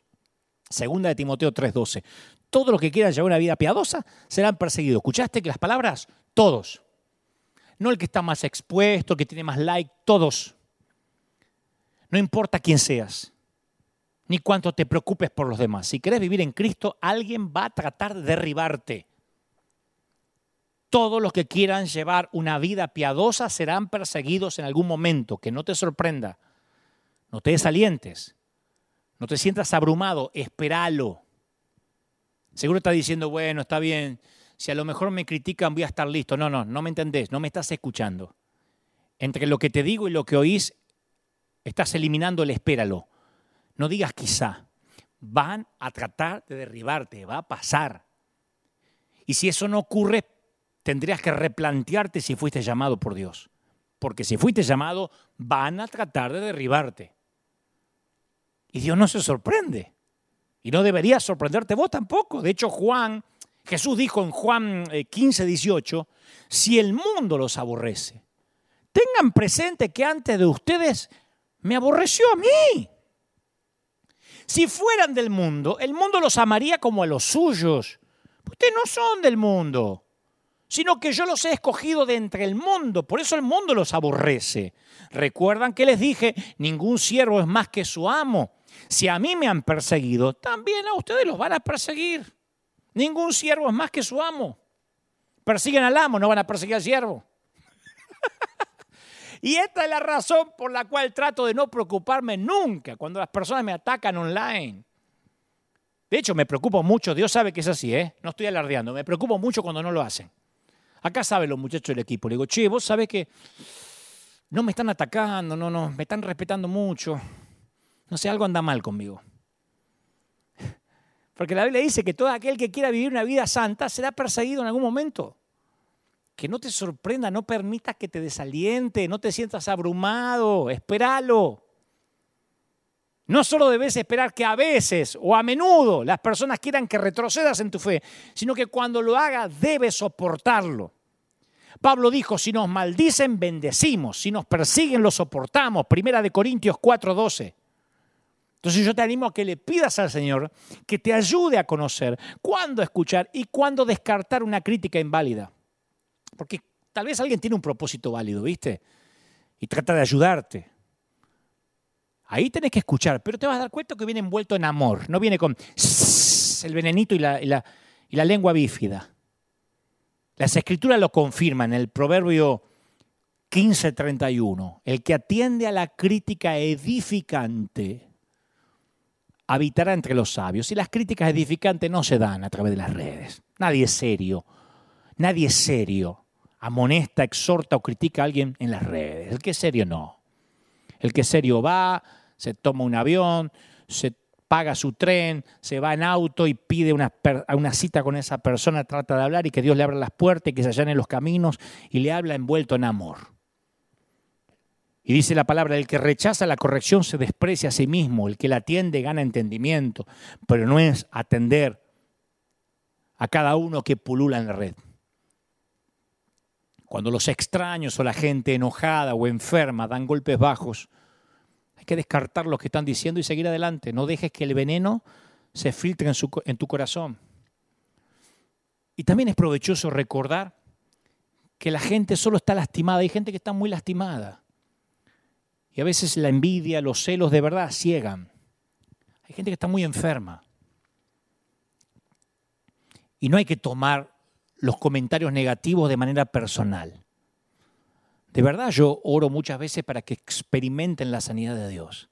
Speaker 1: Segunda de Timoteo 3:12. Todos los que quieran llevar una vida piadosa serán perseguidos. ¿Escuchaste que las palabras? Todos. No el que está más expuesto, el que tiene más like, todos. No importa quién seas ni cuánto te preocupes por los demás. Si querés vivir en Cristo, alguien va a tratar de derribarte. Todos los que quieran llevar una vida piadosa serán perseguidos en algún momento. Que no te sorprenda. No te desalientes. No te sientas abrumado. Espéralo. Seguro está diciendo, bueno, está bien. Si a lo mejor me critican, voy a estar listo. No, no, no me entendés. No me estás escuchando. Entre lo que te digo y lo que oís, estás eliminando el espéralo. No digas quizá. Van a tratar de derribarte, va a pasar. Y si eso no ocurre, tendrías que replantearte si fuiste llamado por Dios. Porque si fuiste llamado, van a tratar de derribarte. Y Dios no se sorprende. Y no debería sorprenderte vos tampoco. De hecho, Juan, Jesús dijo en Juan 15, eh, 18, si el mundo los aborrece, tengan presente que antes de ustedes me aborreció a mí. Si fueran del mundo, el mundo los amaría como a los suyos. Ustedes no son del mundo, sino que yo los he escogido de entre el mundo, por eso el mundo los aborrece. Recuerdan que les dije, ningún siervo es más que su amo. Si a mí me han perseguido, también a ustedes los van a perseguir. Ningún siervo es más que su amo. Persiguen al amo, no van a perseguir al siervo. y esta es la razón por la cual trato de no preocuparme nunca cuando las personas me atacan online. De hecho, me preocupo mucho, Dios sabe que es así, ¿eh? No estoy alardeando, me preocupo mucho cuando no lo hacen. Acá saben los muchachos del equipo, le digo, che, vos sabés que no me están atacando, no, no, me están respetando mucho. No sé, algo anda mal conmigo. Porque la Biblia dice que todo aquel que quiera vivir una vida santa será perseguido en algún momento. Que no te sorprenda, no permitas que te desaliente, no te sientas abrumado, espéralo. No solo debes esperar que a veces o a menudo las personas quieran que retrocedas en tu fe, sino que cuando lo hagas debes soportarlo. Pablo dijo, si nos maldicen, bendecimos, si nos persiguen, lo soportamos. Primera de Corintios 4:12. Entonces yo te animo a que le pidas al Señor que te ayude a conocer cuándo escuchar y cuándo descartar una crítica inválida. Porque tal vez alguien tiene un propósito válido, ¿viste? Y trata de ayudarte. Ahí tenés que escuchar, pero te vas a dar cuenta que viene envuelto en amor, no viene con el venenito y la, lengua bífida. Las escrituras lo confirman en el proverbio 15:31. El que atiende a la crítica edificante habitará entre los sabios. Y las críticas edificantes no se dan a través de las redes. Nadie es serio. Nadie es serio. Amonesta, exhorta o critica a alguien en las redes. El que es serio no. El que es serio va, se toma un avión, se paga su tren, se va en auto y pide una, una, cita con esa persona, trata de hablar y que Dios le abra las puertas y que se allanen los caminos y le habla envuelto en amor. Y dice la palabra, el que rechaza la corrección se desprecia a sí mismo, el que la atiende gana entendimiento, pero no es atender a cada uno que pulula en la red. Cuando los extraños o la gente enojada o enferma dan golpes bajos, hay que descartar lo que están diciendo y seguir adelante. No dejes que el veneno se filtre en, en tu corazón. Y también es provechoso recordar que la gente solo está lastimada. Hay gente que está muy lastimada. Y a veces la envidia, los celos de verdad ciegan. Hay gente que está muy enferma. Y no hay que tomar los comentarios negativos de manera personal. De verdad yo oro muchas veces para que experimenten la sanidad de Dios.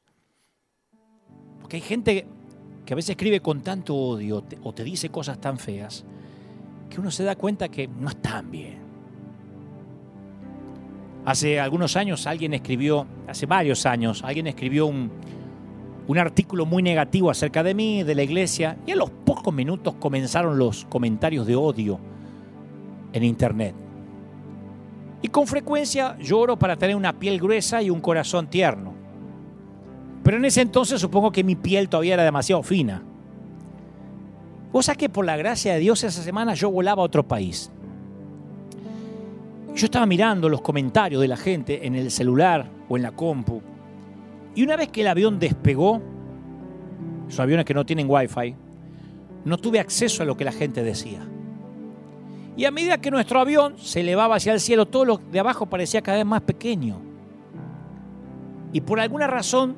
Speaker 1: Porque hay gente que a veces escribe con tanto odio o te dice cosas tan feas que uno se da cuenta que no están bien. Hace algunos años alguien escribió, hace varios años, alguien escribió un, un artículo muy negativo acerca de mí, de la iglesia, y a los pocos minutos comenzaron los comentarios de odio en internet. Y con frecuencia lloro para tener una piel gruesa y un corazón tierno. Pero en ese entonces supongo que mi piel todavía era demasiado fina. Cosa que por la gracia de Dios esa semana yo volaba a otro país. Yo estaba mirando los comentarios de la gente en el celular o en la compu. Y una vez que el avión despegó, esos aviones que no tienen wifi, no tuve acceso a lo que la gente decía. Y a medida que nuestro avión se elevaba hacia el cielo, todo lo de abajo parecía cada vez más pequeño. Y por alguna razón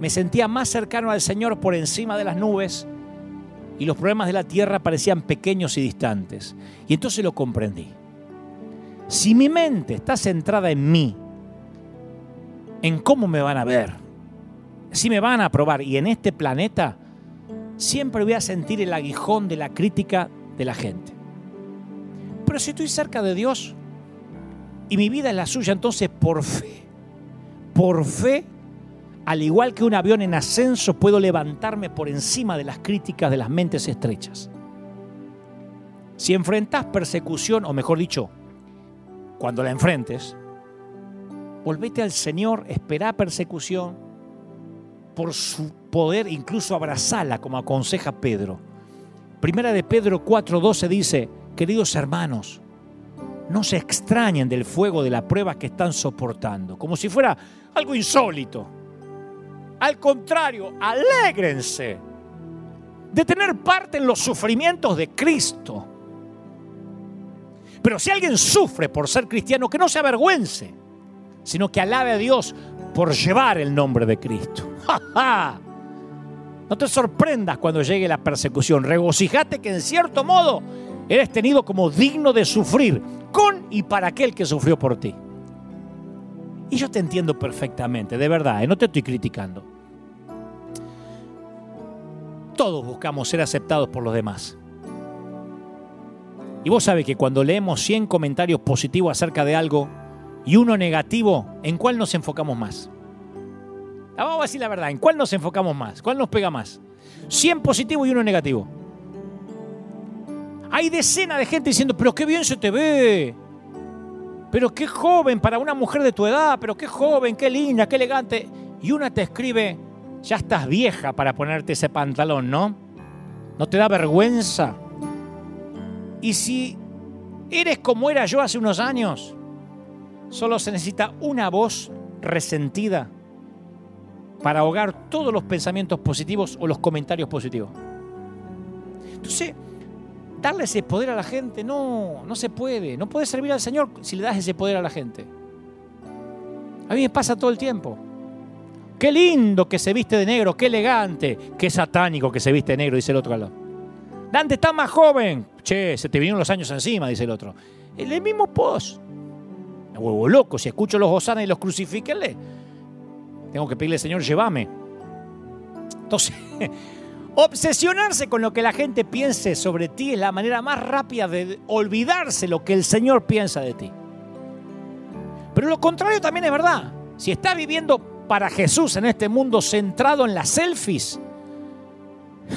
Speaker 1: me sentía más cercano al Señor por encima de las nubes y los problemas de la tierra parecían pequeños y distantes. Y entonces lo comprendí. Si mi mente está centrada en mí, en cómo me van a ver, si me van a aprobar y en este planeta, siempre voy a sentir el aguijón de la crítica de la gente. Pero si estoy cerca de Dios y mi vida es la suya, entonces por fe, por fe, al igual que un avión en ascenso, puedo levantarme por encima de las críticas de las mentes estrechas. Si enfrentas persecución, o mejor dicho, cuando la enfrentes, volvete al Señor, espera persecución, por su poder incluso abrazala, como aconseja Pedro. Primera de Pedro 4:12 dice, queridos hermanos, no se extrañen del fuego de la prueba que están soportando, como si fuera algo insólito. Al contrario, alégrense de tener parte en los sufrimientos de Cristo pero si alguien sufre por ser cristiano, que no se avergüence, sino que alabe a Dios por llevar el nombre de Cristo. No te sorprendas cuando llegue la persecución. Regocijate que en cierto modo eres tenido como digno de sufrir con y para aquel que sufrió por ti. Y yo te entiendo perfectamente, de verdad, ¿eh? no te estoy criticando. Todos buscamos ser aceptados por los demás. Y vos sabés que cuando leemos 100 comentarios positivos acerca de algo y uno negativo, ¿en cuál nos enfocamos más? Ah, vamos a decir la verdad, ¿en cuál nos enfocamos más? ¿Cuál nos pega más? 100 positivos y uno negativo. Hay decenas de gente diciendo, pero qué bien se te ve. Pero qué joven para una mujer de tu edad, pero qué joven, qué linda, qué elegante. Y una te escribe, ya estás vieja para ponerte ese pantalón, ¿no? ¿No te da vergüenza? Y si eres como era yo hace unos años, solo se necesita una voz resentida para ahogar todos los pensamientos positivos o los comentarios positivos. Entonces, darle ese poder a la gente, no, no se puede. No puedes servir al Señor si le das ese poder a la gente. A mí me pasa todo el tiempo. Qué lindo que se viste de negro, qué elegante, qué satánico que se viste de negro, dice el otro al lado. Dante está más joven. Che, se te vinieron los años encima, dice el otro. El mismo post. Me vuelvo loco. Si escucho los hosanas y los crucifíquenle, tengo que pedirle, Señor, llévame. Entonces, obsesionarse con lo que la gente piense sobre ti es la manera más rápida de olvidarse lo que el Señor piensa de ti. Pero lo contrario también es verdad. Si estás viviendo para Jesús en este mundo centrado en las selfies,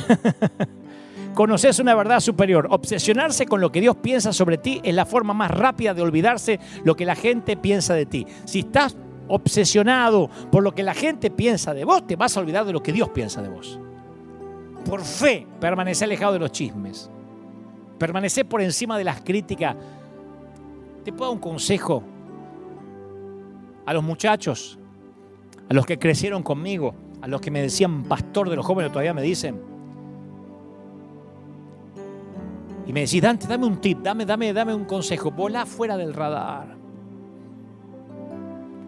Speaker 1: conoces una verdad superior. Obsesionarse con lo que Dios piensa sobre ti es la forma más rápida de olvidarse lo que la gente piensa de ti. Si estás obsesionado por lo que la gente piensa de vos, te vas a olvidar de lo que Dios piensa de vos. Por fe, permanece alejado de los chismes. Permanece por encima de las críticas. Te puedo dar un consejo a los muchachos, a los que crecieron conmigo, a los que me decían pastor de los jóvenes, todavía me dicen y me decís, Dante, dame un tip, dame, dame, dame un consejo, volá fuera del radar.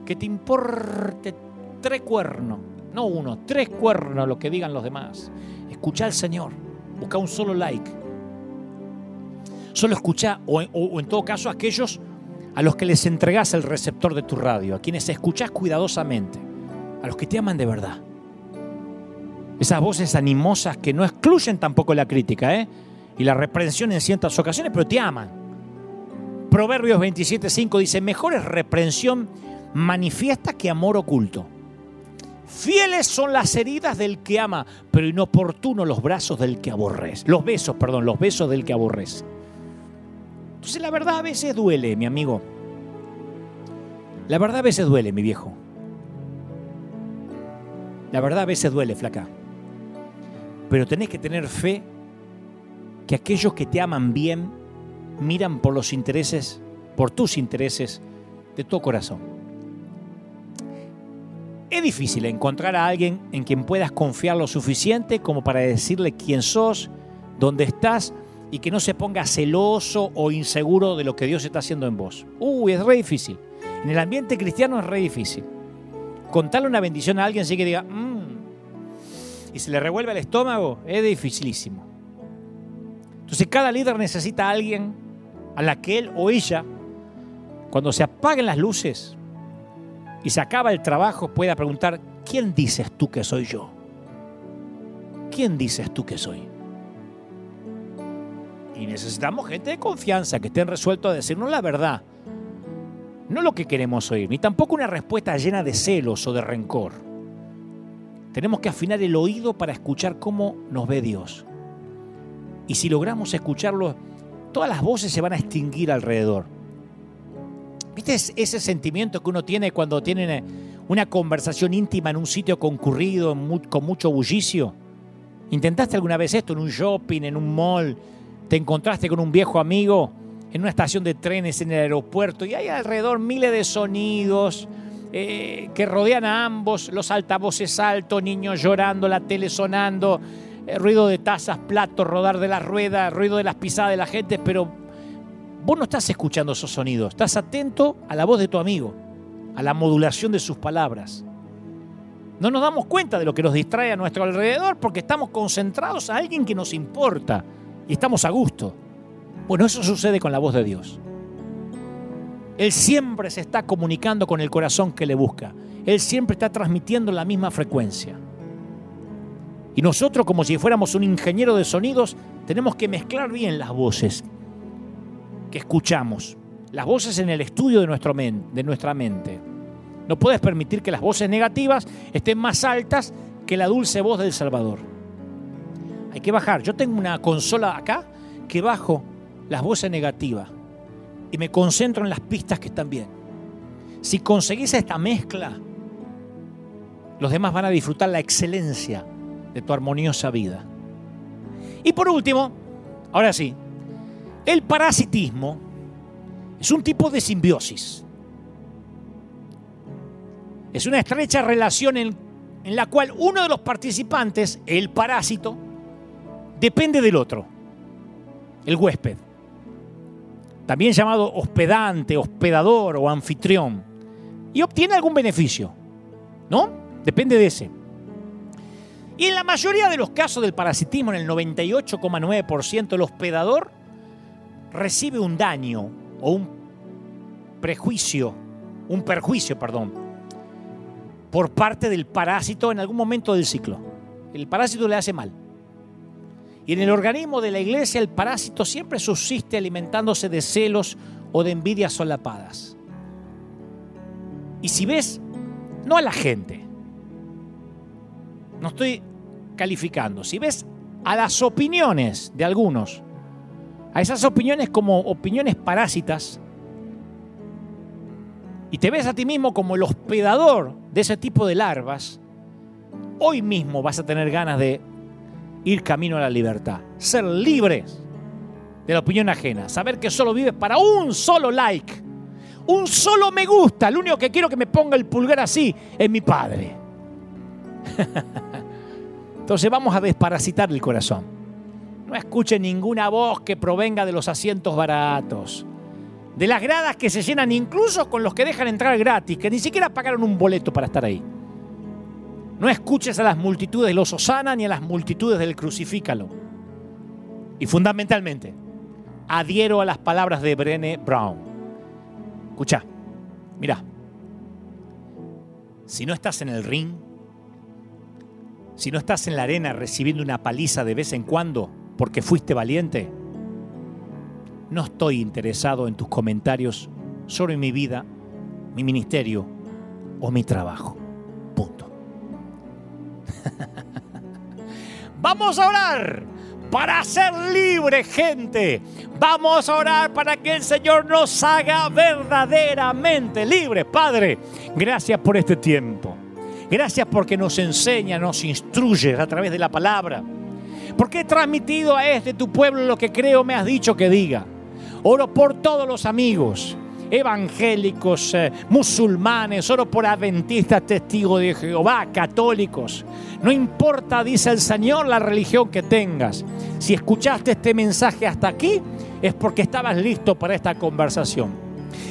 Speaker 1: Que te importe tres cuernos, no uno, tres cuernos lo que digan los demás. Escucha al Señor, busca un solo like. Solo escucha, o, en todo caso, aquellos a los que les entregas el receptor de tu radio, a quienes escuchás cuidadosamente, a los que te aman de verdad. Esas voces animosas que no excluyen tampoco la crítica, ¿eh? y la reprensión en ciertas ocasiones, pero te aman. Proverbios 27.5 dice, mejor es reprensión manifiesta que amor oculto. Fieles son las heridas del que ama, pero inoportuno los brazos del que aborrece. Los besos, perdón, los besos del que aborrece. Entonces la verdad a veces duele, mi amigo. La verdad a veces duele, mi viejo. La verdad a veces duele, flaca. Pero tenés que tener fe que aquellos que te aman bien miran por los intereses, por tus intereses de tu corazón. Es difícil encontrar a alguien en quien puedas confiar lo suficiente como para decirle quién sos, dónde estás y que no se ponga celoso o inseguro de lo que Dios está haciendo en vos. Uy, es re difícil. En el ambiente cristiano es re difícil. Contarle una bendición a alguien así que diga, mmm, y se le revuelve el estómago, es dificilísimo. Entonces cada líder necesita a alguien a la que él o ella, cuando se apaguen las luces y se acaba el trabajo, pueda preguntar, ¿quién dices tú que soy yo? ¿Quién dices tú que soy? Y necesitamos gente de confianza que estén resueltos a decirnos la verdad. No lo que queremos oír, ni tampoco una respuesta llena de celos o de rencor. Tenemos que afinar el oído para escuchar cómo nos ve Dios. Y si logramos escucharlo, todas las voces se van a extinguir alrededor. ¿Viste ese sentimiento que uno tiene cuando tiene una conversación íntima en un sitio concurrido, con mucho bullicio? ¿Intentaste alguna vez esto en un shopping, en un mall? ¿Te encontraste con un viejo amigo en una estación de trenes en el aeropuerto y hay alrededor miles de sonidos eh, que rodean a ambos, los altavoces altos, niños llorando, la tele sonando, eh, ruido de tazas, platos, rodar de las ruedas, ruido de las pisadas de la gente, pero vos no estás escuchando esos sonidos, estás atento a la voz de tu amigo, a la modulación de sus palabras. No nos damos cuenta de lo que nos distrae a nuestro alrededor porque estamos concentrados a alguien que nos importa y estamos a gusto. Bueno, eso sucede con la voz de Dios. Él siempre se está comunicando con el corazón que le busca. Él siempre está transmitiendo la misma frecuencia. Y nosotros, como si fuéramos un ingeniero de sonidos, tenemos que mezclar bien las voces escuchamos, las voces en el estudio de, nuestro de nuestra mente. No puedes permitir que las voces negativas estén más altas que la dulce voz del Salvador. Hay que bajar. Yo tengo una consola acá que bajo las voces negativas y me concentro en las pistas que están bien. Si conseguís esta mezcla, los demás van a disfrutar la excelencia de tu armoniosa vida. Y por último, ahora sí, el parasitismo es un tipo de simbiosis. Es una estrecha relación en, la cual uno de los participantes, el parásito, depende del otro, el huésped también llamado hospedante, hospedador o anfitrión, y obtiene algún beneficio, ¿no? Depende de ese. Y en la mayoría de los casos del parasitismo, en el 98,9%, el hospedador recibe un daño o un prejuicio, un perjuicio, perdón, por parte del parásito en algún momento del ciclo. El parásito le hace mal. Y en el organismo de la iglesia el parásito siempre subsiste alimentándose de celos o de envidias solapadas. Y si ves, no a la gente, no estoy calificando, si ves a las opiniones de algunos, a esas opiniones como opiniones parásitas, y te ves a ti mismo como el hospedador de ese tipo de larvas, hoy mismo vas a tener ganas de ir camino a la libertad. Ser libres de la opinión ajena. Saber que solo vives para un solo like. Un solo me gusta. Lo único que quiero que me ponga el pulgar así es mi padre. Entonces vamos a desparasitar el corazón. No escuche ninguna voz que provenga de los asientos baratos. De las gradas que se llenan incluso con los que dejan entrar gratis, que ni siquiera pagaron un boleto para estar ahí. No escuches a las multitudes de los Osana ni a las multitudes del crucifícalo. Y fundamentalmente, adhiero a las palabras de Brené Brown. Escucha, mira, si no estás en el ring, si no estás en la arena recibiendo una paliza de vez en cuando porque fuiste valiente, no estoy interesado en tus comentarios sobre mi vida, mi ministerio o mi trabajo. Vamos a orar para ser libre, gente. Vamos a orar para que el Señor nos haga verdaderamente libres. Padre, gracias por este tiempo. Gracias porque nos enseña, nos instruye a través de la palabra. Porque he transmitido a este tu pueblo lo que creo me has dicho que diga. Oro por todos los amigos evangélicos, eh, musulmanes, oro por adventistas, testigos de Jehová, católicos. No importa, dice el Señor, la religión que tengas. Si escuchaste este mensaje hasta aquí, es porque estabas listo para esta conversación.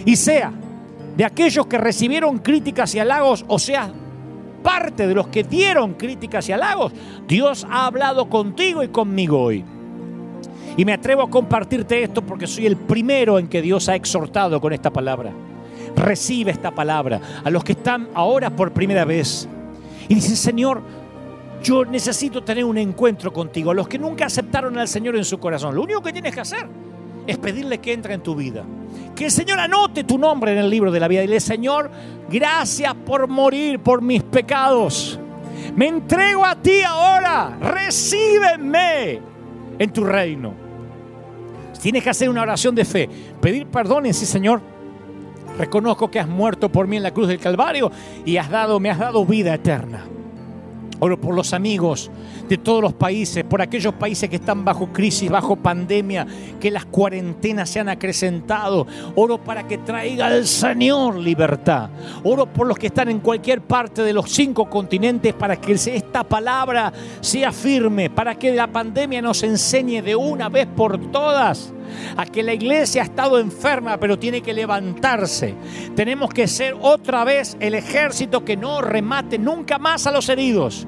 Speaker 1: Y sea de aquellos que recibieron críticas y halagos, o sea, parte de los que dieron críticas y halagos, Dios ha hablado contigo y conmigo hoy. Y me atrevo a compartirte esto porque soy el primero en que Dios ha exhortado con esta palabra. Recibe esta palabra a los que están ahora por primera vez. Y dice, Señor, yo necesito tener un encuentro contigo. A los que nunca aceptaron al Señor en su corazón, lo único que tienes que hacer es pedirle que entre en tu vida. Que el Señor anote tu nombre en el libro de la vida. Dile, Señor, gracias por morir por mis pecados. Me entrego a ti ahora. Recíbeme en tu reino. Tienes que hacer una oración de fe, pedir perdón y decir, Señor, reconozco que has muerto por mí en la cruz del Calvario y me has dado vida eterna. Oro por los amigos de todos los países, por aquellos países que están bajo crisis, bajo pandemia, que las cuarentenas se han acrecentado. Oro para que traiga el Señor libertad. Oro por los que están en cualquier parte de los cinco continentes para que esta palabra sea firme, para que la pandemia nos enseñe de una vez por todas a que la iglesia ha estado enferma, pero tiene que levantarse. Tenemos que ser otra vez el ejército que no remate nunca más a los heridos.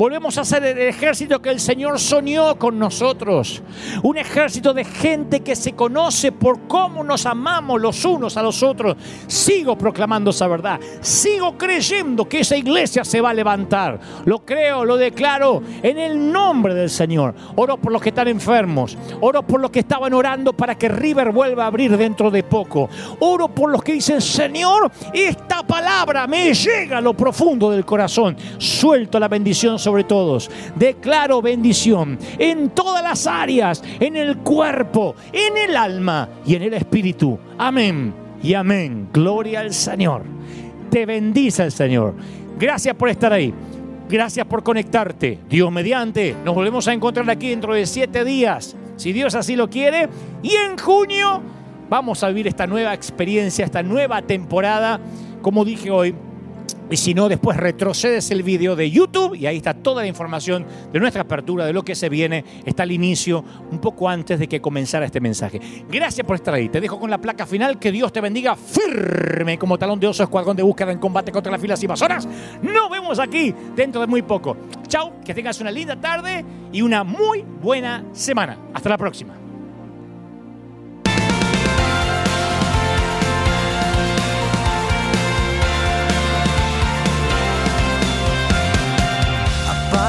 Speaker 1: Volvemos a ser el ejército que el Señor soñó con nosotros. Un ejército de gente que se conoce por cómo nos amamos los unos a los otros. Sigo proclamando esa verdad. Sigo creyendo que esa iglesia se va a levantar. Lo creo, lo declaro en el nombre del Señor. Oro por los que están enfermos. Oro por los que estaban orando para que River vuelva a abrir dentro de poco. Oro por los que dicen, Señor, esta palabra me llega a lo profundo del corazón. Suelto la bendición sobre todos. Declaro bendición en todas las áreas, en el cuerpo, en el alma y en el espíritu. Amén y amén. Gloria al Señor. Te bendice el Señor. Gracias por estar ahí. Gracias por conectarte. Dios mediante. Nos volvemos a encontrar aquí dentro de siete días, si Dios así lo quiere. Y en junio vamos a vivir esta nueva experiencia, esta nueva temporada. Como dije hoy, y si no, después retrocedes el video de YouTube y ahí está toda la información de nuestra apertura, de lo que se viene. Está al inicio, un poco antes de que comenzara este mensaje. Gracias por estar ahí. Te dejo con la placa final. Que Dios te bendiga firme como talón de oso, escuadrón de búsqueda en combate contra las filas invasoras. Nos vemos aquí dentro de muy poco. Chao, que tengas una linda tarde y una muy buena semana. Hasta la próxima.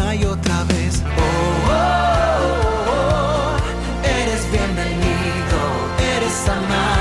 Speaker 2: una y otra vez. Oh, oh, oh, oh, eres bienvenido, eres amado